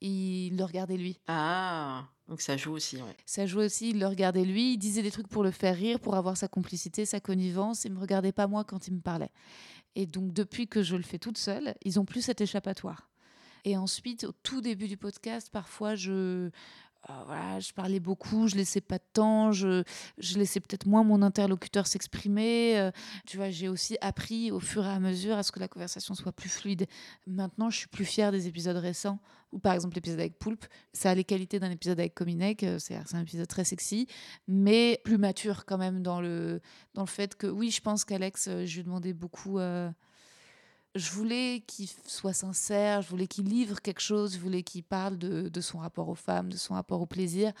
B: il le regardait lui.
A: Ah. Donc ça joue aussi, ouais.
B: Ça joue aussi, il le regardait lui, il disait des trucs pour le faire rire, pour avoir sa complicité, sa connivence, il me regardait pas moi quand il me parlait. Et donc depuis que je le fais toute seule, ils ont plus cet échappatoire. Et ensuite, au tout début du podcast, parfois, je, euh, voilà, je parlais beaucoup, je laissais pas de temps, je, je laissais peut-être moins mon interlocuteur s'exprimer. Euh, tu vois, j'ai aussi appris au fur et à mesure à ce que la conversation soit plus fluide. Maintenant, je suis plus fière des épisodes récents, ou par exemple l'épisode avec Poulpe. Ça a les qualités d'un épisode avec Cominec, euh, c'est un épisode très sexy, mais plus mature quand même dans le, dans le fait que, oui, je pense qu'Alex, je lui demandais beaucoup je voulais qu'il soit sincère, je voulais qu'il livre quelque chose, je voulais qu'il parle de, son rapport aux femmes, de son rapport au plaisir.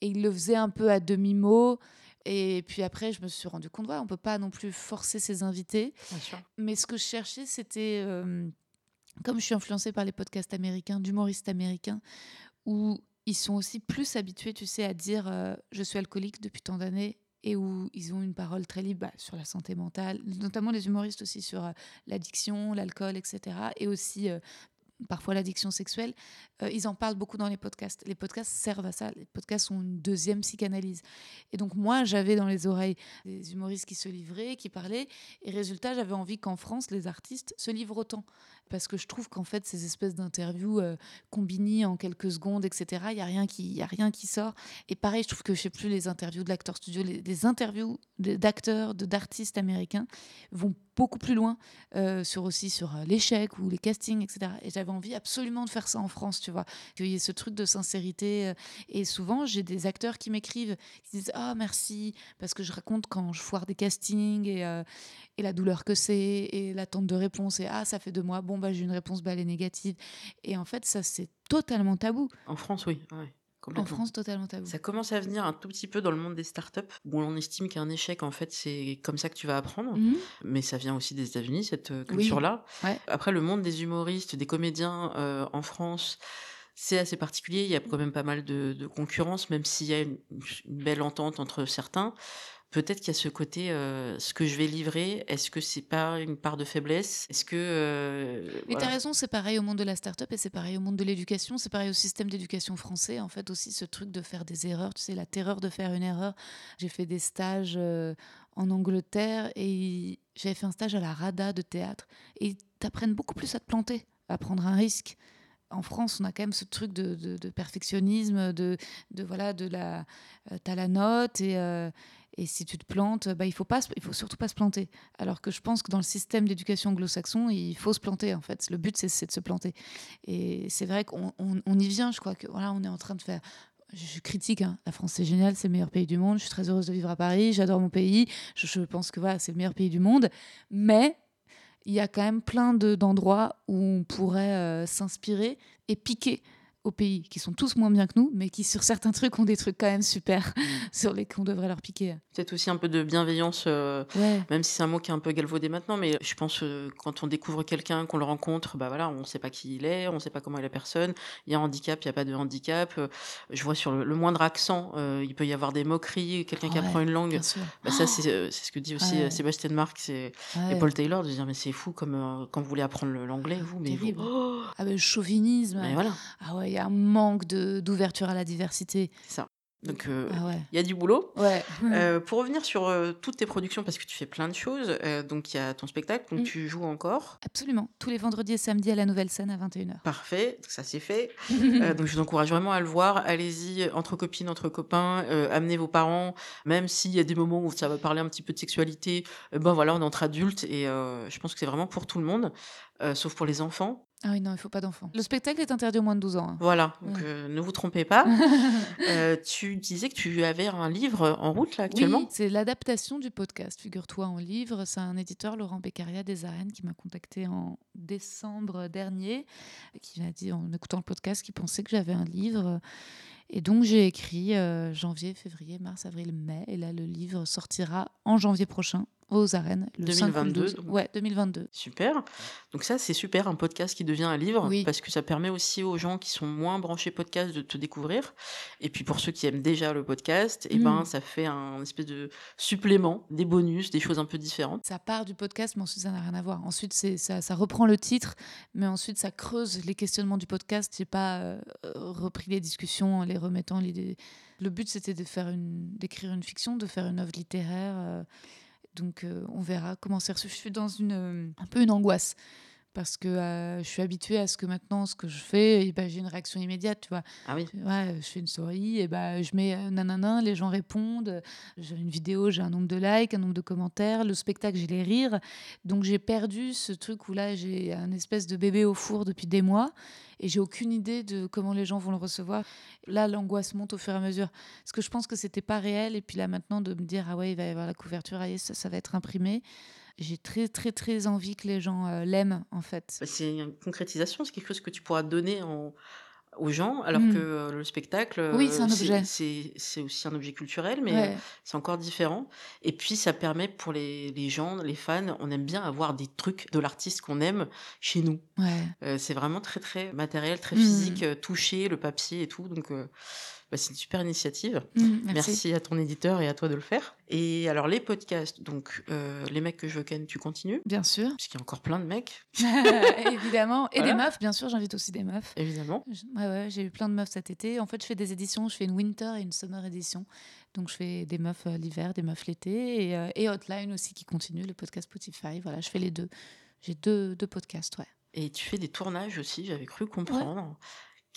B: Et il le faisait un peu à demi-mot. Et puis après, je me suis rendu compte, ouais, on ne peut pas non plus forcer ses invités. Mais ce que je cherchais, c'était, euh, comme je suis influencée par les podcasts américains, d'humoristes américains, où ils sont aussi plus habitués, tu sais, à dire euh, je suis alcoolique depuis tant d'années et où ils ont une parole très libre bah, sur la santé mentale, notamment les humoristes aussi sur euh, l'addiction, l'alcool, etc. Et aussi euh, parfois l'addiction sexuelle, euh, ils en parlent beaucoup dans les podcasts. Les podcasts servent à ça. Les podcasts sont une deuxième psychanalyse. Et donc moi, j'avais dans les oreilles des humoristes qui se livraient, qui parlaient. Et résultat, j'avais envie qu'en France, les artistes se livrent autant parce que je trouve qu'en fait, ces espèces d'interviews euh, combinées en quelques secondes, etc., il n'y a, rien qui, a rien qui sort. Et pareil, je trouve que je sais plus, les interviews de l'acteur studio, les, interviews d'acteurs, d'artistes américains vont beaucoup plus loin euh, sur aussi sur euh, l'échec ou les castings, etc. Et j'avais envie absolument de faire ça en France, tu vois, qu'il y ait ce truc de sincérité. et souvent, j'ai des acteurs qui m'écrivent, qui disent Ah, merci, parce que je raconte quand je foire des castings et, et la douleur que c'est, et l'attente de réponse, et Ah, ça fait deux mois, bon, bah, j'ai une réponse, bah, elle est négative. Et en fait, ça, c'est totalement tabou.
A: En France, oui.
B: en France, totalement tabou.
A: Ça commence à venir un tout petit peu dans le monde des startups, où on estime qu'un échec, en fait, c'est comme ça que tu vas apprendre. Mhm. Mais ça vient aussi des États-Unis, cette euh, culture-là. Après, le monde des humoristes, des comédiens euh, en France, c'est assez particulier. Il y a quand même pas mal de, concurrence, même s'il y a une, belle entente entre certains peut-être qu'il y a ce côté, euh, ce que je vais livrer, est-ce que c'est pas une part de faiblesse? Est-ce que. Euh,
B: Mais tu as raison, c'est pareil au monde de la start-up et c'est pareil au monde de l'éducation, c'est pareil au système d'éducation français. En fait, aussi ce truc de faire des erreurs, tu sais, la terreur de faire une erreur. J'ai fait des stages euh, en Angleterre et j'avais fait un stage à la RADA de théâtre et t'apprennent beaucoup plus à te planter, à prendre un risque en France, on a quand même ce truc de, perfectionnisme, de, de, voilà, de la, t'as la note et, et si tu te plantes, bah, il faut pas, il faut surtout pas se planter. Alors que je pense que dans le système d'éducation anglo-saxon, il faut se planter en fait. Le but c'est de se planter. Et c'est vrai qu'on on, y vient. Je crois que voilà, on est en train de faire je critique, hein. la France c'est génial, c'est le meilleur pays du monde, je suis très heureuse de vivre à Paris, j'adore mon pays, je, pense que voilà, c'est le meilleur pays du monde, mais il y a quand même plein d'endroits où on pourrait euh, s'inspirer et piquer pays, qui sont tous moins bien que nous, mais qui sur certains trucs ont des trucs quand même super,
A: Mm. [laughs]
B: sur les qu'on devrait leur piquer.
A: Peut-être aussi un peu de bienveillance, euh,
B: Ouais.
A: même si c'est un mot qui est un peu galvaudé maintenant, mais je pense euh, quand on découvre quelqu'un, qu'on le rencontre, bah voilà, on ne sait pas qui il est, on ne sait pas comment est la personne. Il y a un handicap, il n'y a pas de handicap. Euh, je vois sur le, le moindre accent, il peut y avoir des moqueries, quelqu'un qui
B: Ouais,
A: apprend une langue. Bah, ça, c'est ce que dit aussi
B: Ouais.
A: Sébastien c'est- et
B: Ouais.
A: Paul Taylor, de dire mais c'est fou comme quand vous voulez apprendre l'anglais, vous, mais vous-
B: Terrible.
A: Oh
B: Ah ben, le chauvinisme.
A: mais voilà,
B: Ah ouais, y a un manque de- d'ouverture à la diversité.
A: ça. Donc, euh,
B: Ah ouais.
A: il y a du boulot.
B: Ouais.
A: Euh, [laughs] pour revenir sur euh, toutes tes productions, parce que tu fais plein de choses, donc il y a ton spectacle, donc
B: Mm.
A: tu joues encore.
B: Absolument. Tous les vendredis et samedis à la nouvelle scène à 21h.
A: Parfait, ça c'est fait. [laughs] Donc je vous encourage vraiment à le voir. Allez-y, entre copines, entre copains, amenez vos parents, même s'il y a des moments où ça va parler un petit peu de sexualité. ben voilà, on est entre adultes et je pense que c'est vraiment pour tout le monde, sauf pour les enfants.
B: Ah oui, non, il faut pas d'enfants. Le spectacle est interdit aux moins de 12 ans. hein.
A: Voilà, donc
B: Ouais.
A: euh, ne vous trompez pas. [laughs] Euh, tu disais que tu avais un livre en route là actuellement.
B: Oui, c'est l'adaptation du podcast, figure-toi, en livre. C'est un éditeur, Laurent Beccaria des Arènes, qui m'a contacté en décembre dernier, et qui m'a dit, en écoutant le podcast, qu'il pensait que j'avais un livre. Et donc, j'ai écrit euh, janvier, février, mars, avril, mai. Et là, le livre sortira en janvier prochain aux Arènes, le 5 ou le
A: 2022,
B: 12.
A: donc.
B: Ouais, 2022.
A: Super. Donc ça, c'est super, un podcast qui devient un livre,
B: Oui.
A: parce que ça permet aussi aux gens qui sont moins branchés podcast de te découvrir. Et puis pour ceux qui aiment déjà le podcast, eh ben,
B: Mm.
A: ça fait un espèce de supplément, des bonus, des choses un peu différentes.
B: Ça part du podcast, mais ensuite ça n'a rien à voir. Ensuite, ça, ça reprend le titre, mais ensuite ça creuse les questionnements du podcast. J'ai pas euh, repris les discussions en les remettant. l'idée- Le but c'était de faire une, d'écrire une fiction, de faire une œuvre littéraire. euh, donc euh, on verra comment c'est reçu. Je suis dans euh, un peu une angoisse parce que euh, je suis habituée à ce que maintenant ce que je fais, ben, j'ai une réaction immédiate, tu vois.
A: Ah oui.
B: Ouais, je fais une story, et bah, je mets euh, nanana, les gens répondent. J'ai une vidéo, j'ai un nombre de likes, un nombre de commentaires. Le spectacle, j'ai les rires. Donc j'ai perdu ce truc où là, j'ai un espèce de bébé au four depuis des mois et j'ai aucune idée de comment les gens vont le recevoir. Là, l'angoisse monte au fur et à mesure. Parce que je pense que c'était pas réel. Et puis là, maintenant, de me dire, ah ouais, il va y avoir la couverture, ah, ça, ça va être imprimé. J'ai très, très, très envie que les gens euh, l'aiment, en fait.
A: Bah, c'est une concrétisation, c'est quelque chose que tu pourras donner en- aux gens, alors
B: Mm.
A: que euh, le spectacle,
B: Oui, c'est
A: aussi un objet culturel, mais
B: Ouais.
A: euh, c'est encore différent. Et puis ça permet pour les, les gens, les fans, on aime bien avoir des trucs de l'artiste qu'on aime chez nous.
B: Ouais.
A: Euh, c'est vraiment très très matériel, très
B: Mm.
A: physique, touché, le papier et tout. Donc bah, c'est une super initiative.
B: Mm,
A: Merci. à ton éditeur et à toi de le faire. Et alors les podcasts, donc euh, les mecs que je veux ken, tu continues
B: Bien sûr.
A: Puisqu'il y a encore plein de mecs, [laughs]
B: Évidemment. Et
A: Voilà.
B: des meufs, bien sûr, j'invite aussi des meufs.
A: évidemment.
B: Je- Ouais, ouais, j'ai eu plein de meufs cet été. En fait, je fais des éditions. Je fais une winter et une summer édition. Donc, je fais des meufs euh, l'hiver, des meufs l'été. Et, euh, et Hotline aussi qui continue, le podcast Spotify. Voilà, je fais les deux. J'ai deux, deux podcasts, ouais.
A: Et tu fais des tournages aussi, j'avais cru comprendre.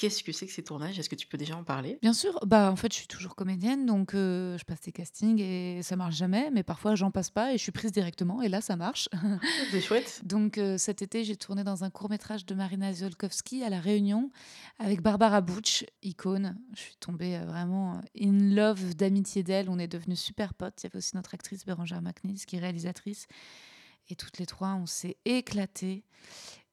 A: Qu'est-ce que c'est que ces tournages? Est-ce que tu peux déjà en parler?
B: Bien sûr, bah en fait, je suis toujours comédienne, donc euh, je passe des castings et ça marche jamais, mais parfois j'en passe pas et je suis prise directement et là ça marche.
A: C'est chouette. [laughs]
B: Donc euh, cet été, j'ai tourné dans un court métrage de Marina Ziolkowski à La Réunion avec Barbara Butch, icône. Je suis tombée euh, vraiment in love d'amitié d'elle. On est devenus super potes. Il y avait aussi notre actrice Bérangère McNeil, qui est réalisatrice. Et toutes les trois, on s'est éclatées.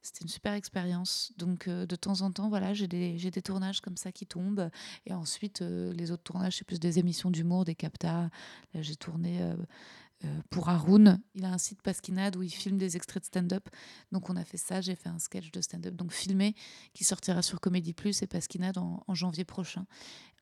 B: C'était une super expérience. Donc, euh, de temps en temps, voilà, j'ai des, des tournages comme ça qui tombent. Et ensuite, euh, les autres tournages, c'est plus des émissions d'humour, des captas. Là, j'ai tourné euh, pour Haroun. Il a un site Pasquinade où il filme des extraits de stand-up. Donc, on a fait ça. J'ai fait un sketch de stand-up, donc filmé, qui sortira sur Comédie Plus et Pasquinade en janvier prochain.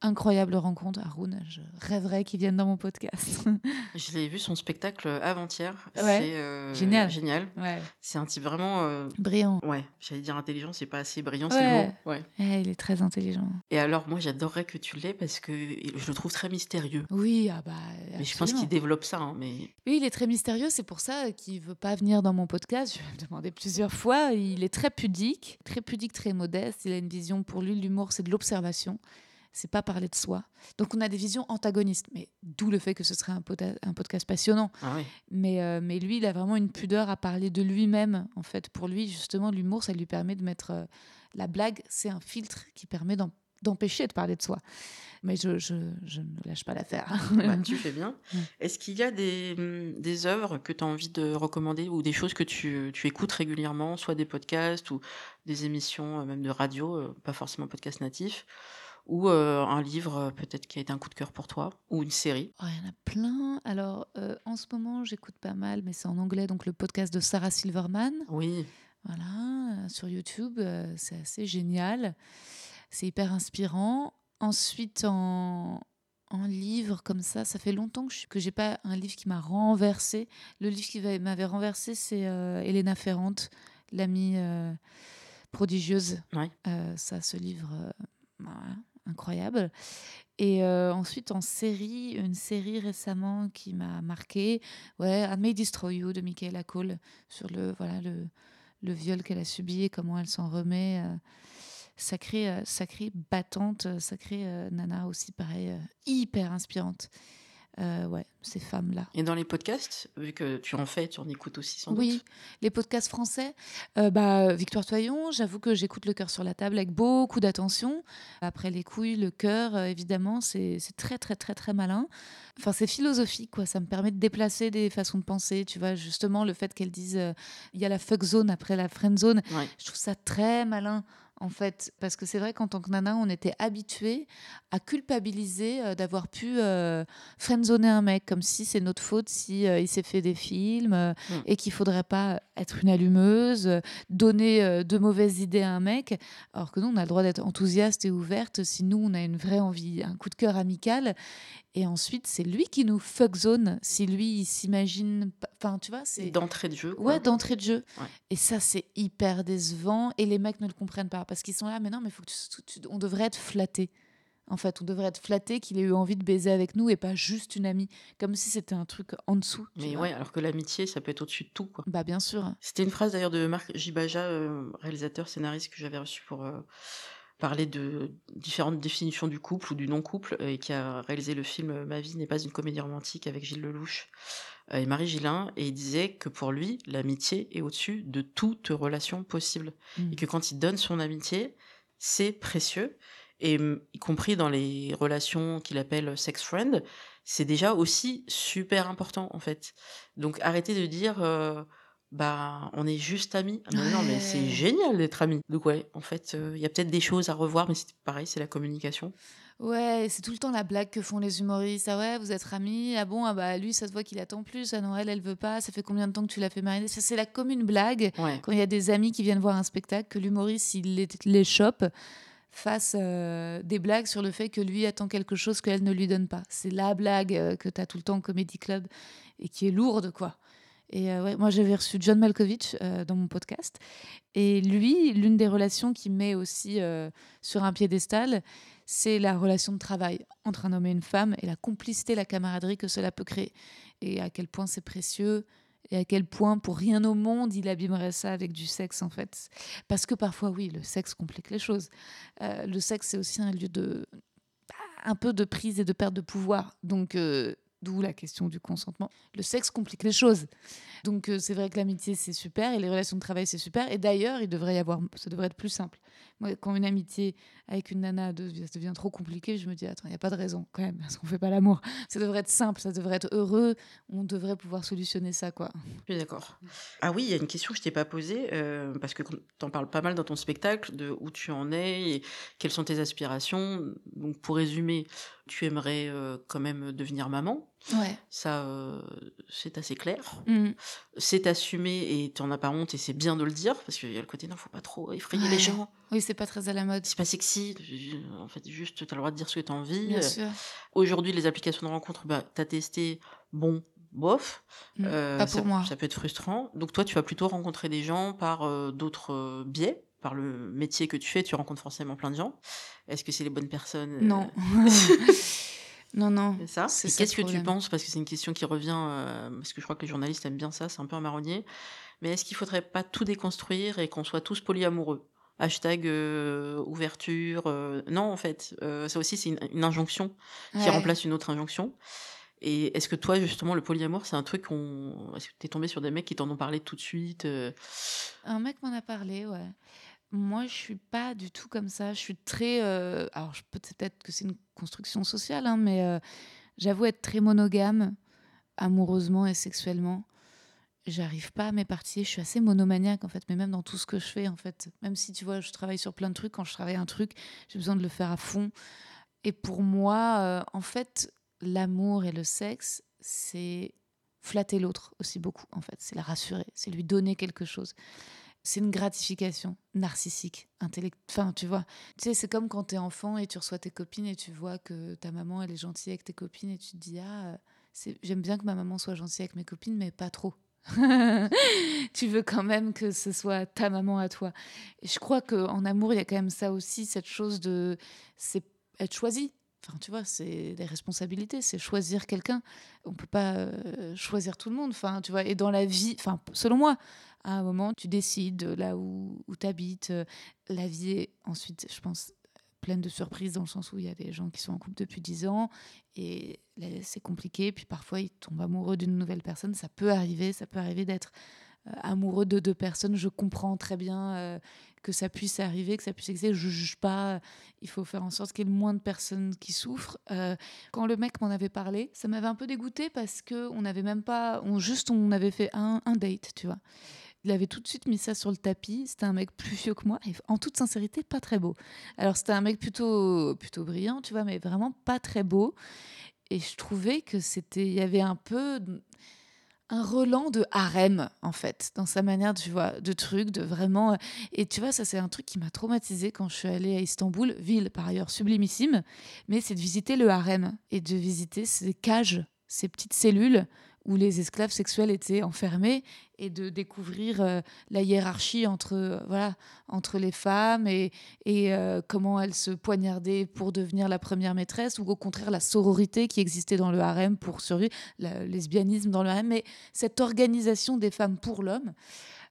B: Incroyable rencontre, Haroun. Je rêverais qu'il vienne dans mon podcast. [laughs]
A: Je l'ai vu son spectacle avant-hier.
B: Ouais.
A: C'est euh,
B: Génial.
A: Génial.
B: ouais.
A: C'est un type vraiment. euh,
B: Brillant.
A: Ouais, j'allais dire intelligent, c'est pas assez brillant,
B: Ouais.
A: c'est le mot. Ouais.
B: Ouais, il est très intelligent.
A: Et alors, moi, j'adorerais que tu l'aies parce que je le trouve très mystérieux.
B: Oui, ah bah.
A: Mais je pense qu'il développe ça. hein, mais
B: Oui, il est très mystérieux, c'est pour ça qu'il veut pas venir dans mon podcast. Je vais me demander plusieurs fois. Il est très pudique, très pudique, très modeste. Il a une vision pour lui, l'humour, c'est de l'observation. C'est pas parler de soi. Donc on a des visions antagonistes, mais d'où le fait que ce serait un, podcast passionnant.
A: ah.
B: Mais, euh, mais lui, il a vraiment une pudeur à parler de lui-même. En fait, pour lui, justement, l'humour, ça lui permet de mettre euh, la blague. C'est un filtre qui permet d'empêcher de parler de soi. Mais je, je, je ne lâche pas l'affaire. [laughs]
A: Bah, tu [laughs] fais bien. Est-ce qu'il y a des, hum, des œuvres que tu as envie de recommander ou des choses que tu, tu écoutes régulièrement, soit des podcasts ou des émissions, euh, même de radio, pas forcément podcast natif, ou euh, un livre euh, peut-être qui a été un coup de cœur pour toi, ou une série
B: Oh, Il y en a plein. Alors, euh, en ce moment, j'écoute pas mal, mais c'est en anglais, donc le podcast de Sarah Silverman.
A: Oui.
B: Voilà, sur YouTube, euh, c'est assez génial. C'est hyper inspirant. Ensuite, en, en livre comme ça, ça fait longtemps que je j'ai pas un livre qui m'a renversé. Le livre qui va- m'avait renversé, c'est Elena Ferrante, l'amie prodigieuse.
A: Ouais.
B: Ça, ce livre, voilà, incroyable. Et euh, ensuite, en série, une série récemment qui m'a marqué, ouais, I May Destroy You de Michaela Cole, sur le, voilà, le, le viol qu'elle a subi et comment elle s'en remet. euh, sacrée, euh, sacrée battante, sacrée euh, nana aussi, pareil, hyper inspirante. Euh, ouais, ces femmes-là.
A: Et dans les podcasts, vu que tu en fais, tu en écoutes aussi sans
B: Oui,
A: doute.
B: les podcasts français, euh, bah, Victoire Toyon, j'avoue que j'écoute le cœur sur la table avec beaucoup d'attention. Après les couilles, le cœur, euh, évidemment, c'est très, très, très, très malin. Enfin, c'est philosophique, quoi. Ça me permet de déplacer des façons de penser. Tu vois, justement, le fait qu'elle dise euh, il y a la fuck zone après la friend zone,
A: Ouais.
B: je trouve ça très malin. En fait, parce que c'est vrai qu'en tant que nana, on était habitué à culpabiliser euh, d'avoir pu euh, friendzoner un mec, comme si c'est notre faute si euh, il s'est fait des films euh,
A: Mm.
B: et qu'il faudrait pas être une allumeuse, donner de mauvaises idées à un mec, alors que nous, on a le droit d'être enthousiaste et ouverte si nous, on a une vraie envie, un coup de cœur amical. Et ensuite, c'est lui qui nous fuck zone si lui, il s'imagine. Enfin, tu vois, c'est.
A: D'entrée de jeu. quoi.
B: Ouais, d'entrée de jeu.
A: Ouais.
B: Et ça, c'est hyper décevant. Et les mecs ne le comprennent pas parce qu'ils sont là, mais non, mais faut que tu- tu- on devrait être flatté. En fait, on devrait être flatté qu'il ait eu envie de baiser avec nous et pas juste une amie. Comme si c'était un truc en dessous.
A: Mais ouais, alors que l'amitié, ça peut être au-dessus de tout. Quoi.
B: Bah, bien sûr.
A: C'était une phrase d'ailleurs de Marc Gibaja, euh, réalisateur, scénariste que j'avais reçu pour euh, parler de différentes définitions du couple ou du non-couple euh, et qui a réalisé le film euh, Ma vie n'est pas une comédie romantique avec Gilles Lelouch euh, et Marie Gillin et il disait que pour lui, l'amitié est au-dessus de toute relation possible et que quand il donne son amitié, c'est précieux et y compris dans les relations qu'il appelle sex friend, c'est déjà aussi super important en fait. Donc arrêtez de dire euh, bah on est juste amis. Ah, mais non mais c'est génial d'être amis. Donc ouais, en fait, euh, il y a peut-être des choses à revoir mais c'est pareil, c'est la communication.
B: Ouais, c'est tout le temps la blague que font les humoristes. Ah ouais, vous êtes amis. Ah bon, ah bah lui, ça se voit qu'il attend plus. Ah non, elle, elle veut pas. Ça fait combien de temps que tu l'as fait mariner? Ça, c'est la commune blague.
A: Ouais.
B: quand il y a des amis qui viennent voir un spectacle, que l'humoriste, il les, les chope, fasse euh, des blagues sur le fait que lui attend quelque chose qu'elle ne lui donne pas. C'est la blague euh, que tu as tout le temps au Comedy Club et qui est lourde, quoi. Et euh, ouais, moi, j'avais reçu John Malkovich euh, dans mon podcast. Et lui, l'une des relations qu'il met aussi euh, sur un piédestal, c'est la relation de travail entre un homme et une femme et la complicité, la camaraderie que cela peut créer. Et à quel point c'est précieux et à quel point, pour rien au monde, il abîmerait ça avec du sexe, en fait. Parce que parfois, oui, le sexe complique les choses. Le sexe, c'est aussi un lieu de. un peu de prise et de perte de pouvoir. Donc. D'où la question du consentement. Le sexe complique les choses. Donc euh, c'est vrai que l'amitié c'est super et les relations de travail c'est super. Et d'ailleurs, il devrait y avoir, ça devrait être plus simple. Moi, quand une amitié avec une nana devient, trop compliquée, je me dis attends, il n'y a pas de raison quand même, parce qu'on fait pas l'amour. Ça devrait être simple, ça devrait être heureux. On devrait pouvoir solutionner ça quoi.
A: Je suis d'accord. Ah oui, il y a une question que je t'ai pas posée, euh, parce que tu en parles pas mal dans ton spectacle, de où tu en es et quelles sont tes aspirations. Donc pour résumer, tu aimerais euh, quand même devenir maman.
B: Ouais.
A: Ça, euh, c'est assez clair.
B: Mm.
A: C'est assumé et tu n'en as pas honte et c'est bien de le dire, parce qu'il y a le côté non, faut pas trop effrayer les gens.
B: Oui, c'est pas très à la mode.
A: C'est pas sexy. En fait, juste, tu as le droit de dire ce que tu as envie.
B: Bien
A: Euh,
B: sûr.
A: Aujourd'hui, les applications de rencontre, bah, tu as testé, bon, bof.
B: Mm.
A: Euh,
B: pas
A: ça,
B: pour moi.
A: ça peut être frustrant. Donc toi, tu vas plutôt rencontrer des gens par euh, d'autres euh, biais, par le métier que tu fais. Tu rencontres forcément plein de gens. Est-ce que c'est les bonnes personnes euh,
B: Non. [laughs] [laughs] non, non.
A: C'est ça?
B: C'est
A: Qu'est-ce que tu penses? Parce que c'est une question qui revient, euh, parce que je crois que les journalistes aiment bien ça, c'est un peu un marronnier. Mais est-ce qu'il faudrait pas tout déconstruire et qu'on soit tous polyamoureux? Hashtag euh, ouverture. euh, Non, en fait, euh, ça aussi, c'est une, une injonction qui
B: Ouais.
A: remplace une autre injonction. Et est-ce que toi, justement, le polyamour, c'est un truc qu'on. Est-ce que t'es tombé sur des mecs qui t'en ont parlé tout de suite euh,
B: Un mec m'en a parlé, ouais. Moi, je suis pas du tout comme ça. Je suis très. euh, alors, peut-être que c'est une construction sociale, hein, mais euh, j'avoue être très monogame, amoureusement et sexuellement. J'arrive pas à m'éparpiller. Je suis assez monomaniaque, en fait, mais même dans tout ce que je fais, en fait. Même si, tu vois, je travaille sur plein de trucs, quand je travaille un truc, j'ai besoin de le faire à fond. Et pour moi, euh, en fait, l'amour et le sexe, c'est flatter l'autre aussi beaucoup, en fait. C'est la rassurer, c'est lui donner quelque chose. C'est une gratification narcissique, intellectuelle. Enfin, tu vois, tu sais, c'est comme quand t'es enfant et tu reçois tes copines et tu vois que ta maman, elle est gentille avec tes copines et tu te dis, ah, j'aime bien que ma maman soit gentille avec mes copines, mais pas trop. [laughs] tu veux quand même que ce soit ta maman à toi. Je crois qu'en amour, il y a quand même ça aussi, cette chose de c'est être choisi. Enfin, tu vois, c'est des responsabilités, c'est choisir quelqu'un. On peut pas euh, choisir tout le monde. Enfin, tu vois, et dans la vie, enfin, selon moi, à un moment, tu décides de là où, où tu habites. La vie est ensuite, je pense, pleine de surprises dans le sens où il y a des gens qui sont en couple depuis 10 ans et c'est compliqué. Puis parfois, ils tombent amoureux d'une nouvelle personne. Ça peut arriver, ça peut arriver d'être euh, amoureux de deux personnes. Je comprends très bien euh, que ça puisse arriver, que ça puisse exister. Je juge pas. Il faut faire en sorte qu'il y ait le moins de personnes qui souffrent. Euh, quand le mec m'en avait parlé, ça m'avait un peu dégoûté parce que on n'avait même pas, on juste on avait fait un, un date, tu vois. Il avait tout de suite mis ça sur le tapis. C'était un mec plus vieux que moi et en toute sincérité pas très beau. Alors c'était un mec plutôt plutôt brillant, tu vois, mais vraiment pas très beau. Et je trouvais que c'était, il y avait un peu un relan de harem en fait dans sa manière tu vois de truc de vraiment et tu vois ça c'est un truc qui m'a traumatisé quand je suis allée à Istanbul ville par ailleurs sublimissime mais c'est de visiter le harem et de visiter ces cages ces petites cellules où les esclaves sexuels étaient enfermés et de découvrir euh, la hiérarchie entre euh, voilà entre les femmes et, euh, comment elles se poignardaient pour devenir la première maîtresse ou au contraire la sororité qui existait dans le harem pour survivre le lesbianisme dans le harem. Mais cette organisation des femmes pour l'homme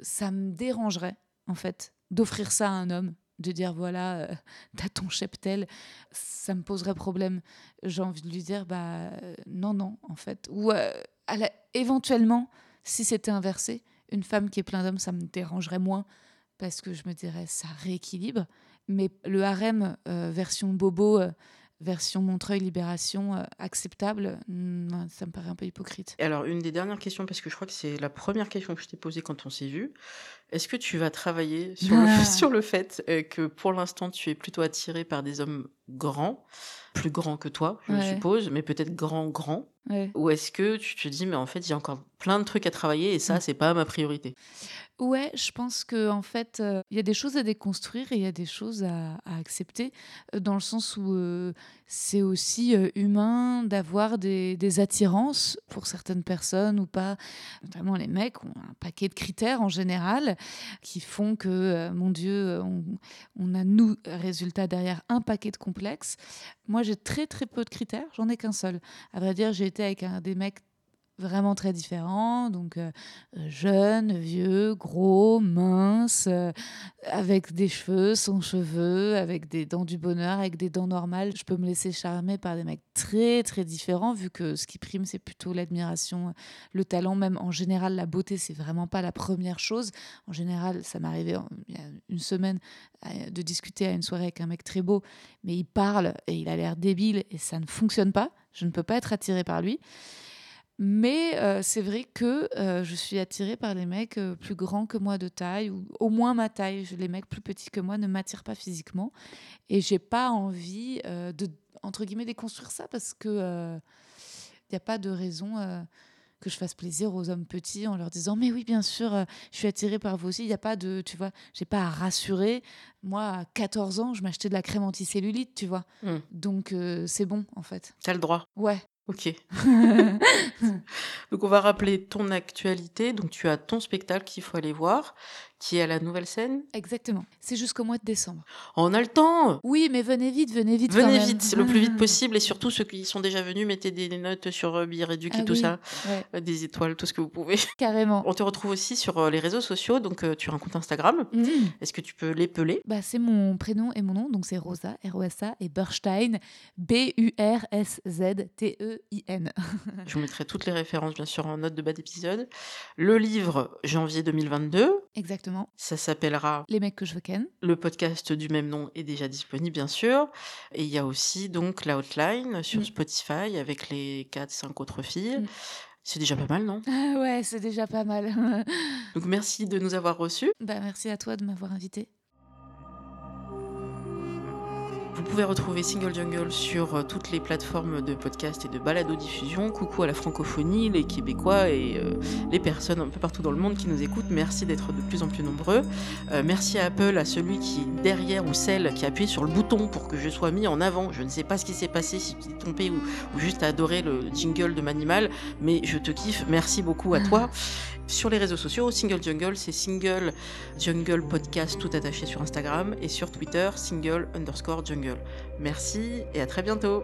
B: ça me dérangerait en fait d'offrir ça à un homme de dire voilà euh, [laughs] t'as ton cheptel ça me poserait problème. J'ai envie de lui dire bah euh, non non en fait. Ou euh, éventuellement si c'était inversé une femme qui est plein d'hommes ça me dérangerait moins parce que je me dirais ça rééquilibre. Mais le harem euh, version bobo version Montreuil Libération acceptable mm, ça me paraît un peu hypocrite.
A: Alors, une des dernières questions, parce que je crois que c'est la première question que je t'ai posée quand on s'est vu. Est-ce que tu vas travailler sur, le, sur le fait euh, que pour l'instant, tu es plutôt attiré par des hommes grands, plus grands que toi, je
B: Ouais.
A: suppose, mais peut-être grands, grands?
B: Ouais.
A: Ou est-ce que tu te dis, mais en fait, il y a encore plein de trucs à travailler et ça,
B: Mm.
A: c'est pas ma priorité?
B: Ouais, je pense que en fait, euh, il y a des choses à déconstruire et il y a des choses à, à accepter, euh, dans le sens où euh, c'est aussi humain d'avoir des, des attirances pour certaines personnes ou pas. Notamment les mecs ont un paquet de critères en général qui font que, euh, mon Dieu, euh, on, a nous, résultat derrière, un paquet de complexes. Moi, j'ai très très peu de critères, j'en ai qu'un seul. À vrai dire, j'ai été avec un, des mecs vraiment très différents, donc euh, euh, jeune, vieux, gros, mince, euh, avec des cheveux, sans cheveux, avec des dents du bonheur, avec des dents normales. Je peux me laisser charmer par des mecs très très différents, vu que ce qui prime, c'est plutôt l'admiration, le talent, même en général, la beauté, c'est vraiment pas la première chose. En général, ça en- il y a une semaine euh, de discuter à une soirée avec un mec très beau, mais il parle et il a l'air débile et ça ne fonctionne pas. Je ne peux pas être attirée par lui. Mais euh, c'est vrai que euh, je suis attirée par les mecs euh, plus grands que moi de taille, ou au moins ma taille. Les mecs plus petits que moi ne m'attirent pas physiquement. Et j'ai pas envie de, entre guillemets, déconstruire ça parce que il n'y a pas de raison que je fasse plaisir aux hommes petits en leur disant mais oui bien sûr euh, je suis attirée par vous aussi il n'y a pas de tu vois j'ai pas à rassurer moi à 14 ans je m'achetais de la crème anticellulite tu vois
A: Mm.
B: donc euh, c'est bon en fait
A: T'as le droit.
B: ouais
A: Ok. [laughs] Donc, on va rappeler ton actualité. Donc, tu as ton spectacle qu'il faut aller voir, qui est à la nouvelle scène.
B: Exactement. C'est jusqu'au mois de décembre.
A: On a le temps
B: Oui, mais venez vite, venez vite. quand
A: Venez
B: même.
A: vite, le plus vite
B: Ah.
A: possible. Et surtout, ceux qui sont déjà venus, mettez des notes sur euh, Billet Réduc
B: Ah
A: et tout ça.
B: ouais,
A: Euh, Des étoiles, tout ce que vous pouvez. [laughs]
B: carrément.
A: On te retrouve aussi sur euh, les réseaux sociaux. Donc, tu as un compte Instagram.
B: Mm.
A: Est-ce que tu peux l'épeler?
B: Bah, c'est mon prénom et mon nom, donc c'est Rosa, R-O-S-A, et Burstein, B-U-R-S-Z-T-E-I-N. [laughs]
A: Je vous mettrai toutes les références, bien sûr, en note de bas d'épisode. Le livre, janvier 2022.
B: Exactement.
A: Ça s'appellera
B: Les mecs que je veux ken.
A: Le podcast du même nom est déjà disponible, bien sûr. Et il y a aussi donc la hotline sur
B: Mm.
A: Spotify avec les 4-5 autres filles.
B: Mm.
A: C'est déjà pas mal, non?
B: Ah [laughs] ouais, c'est déjà pas mal. [laughs]
A: Donc merci de nous avoir reçus.
B: bah, merci à toi de m'avoir invité.
A: Pouvez retrouver Single Jungle sur euh, toutes les plateformes de podcast et de balado-diffusion. Coucou à la francophonie, les Québécois et euh, les personnes un peu partout dans le monde qui nous écoutent. Merci d'être de plus en plus nombreux. Euh, merci à Apple, à celui qui est derrière ou celle qui a appuyé sur le bouton pour que je sois mis en avant. Je ne sais pas ce qui s'est passé, si tu t'es trompé ou, ou juste adoré le jingle de Manimal, mais je te kiffe. Merci beaucoup à toi. Sur les réseaux sociaux, Single Jungle, c'est Single Jungle Podcast tout attaché sur Instagram et sur Twitter, Single underscore Jungle. Merci et à très bientôt.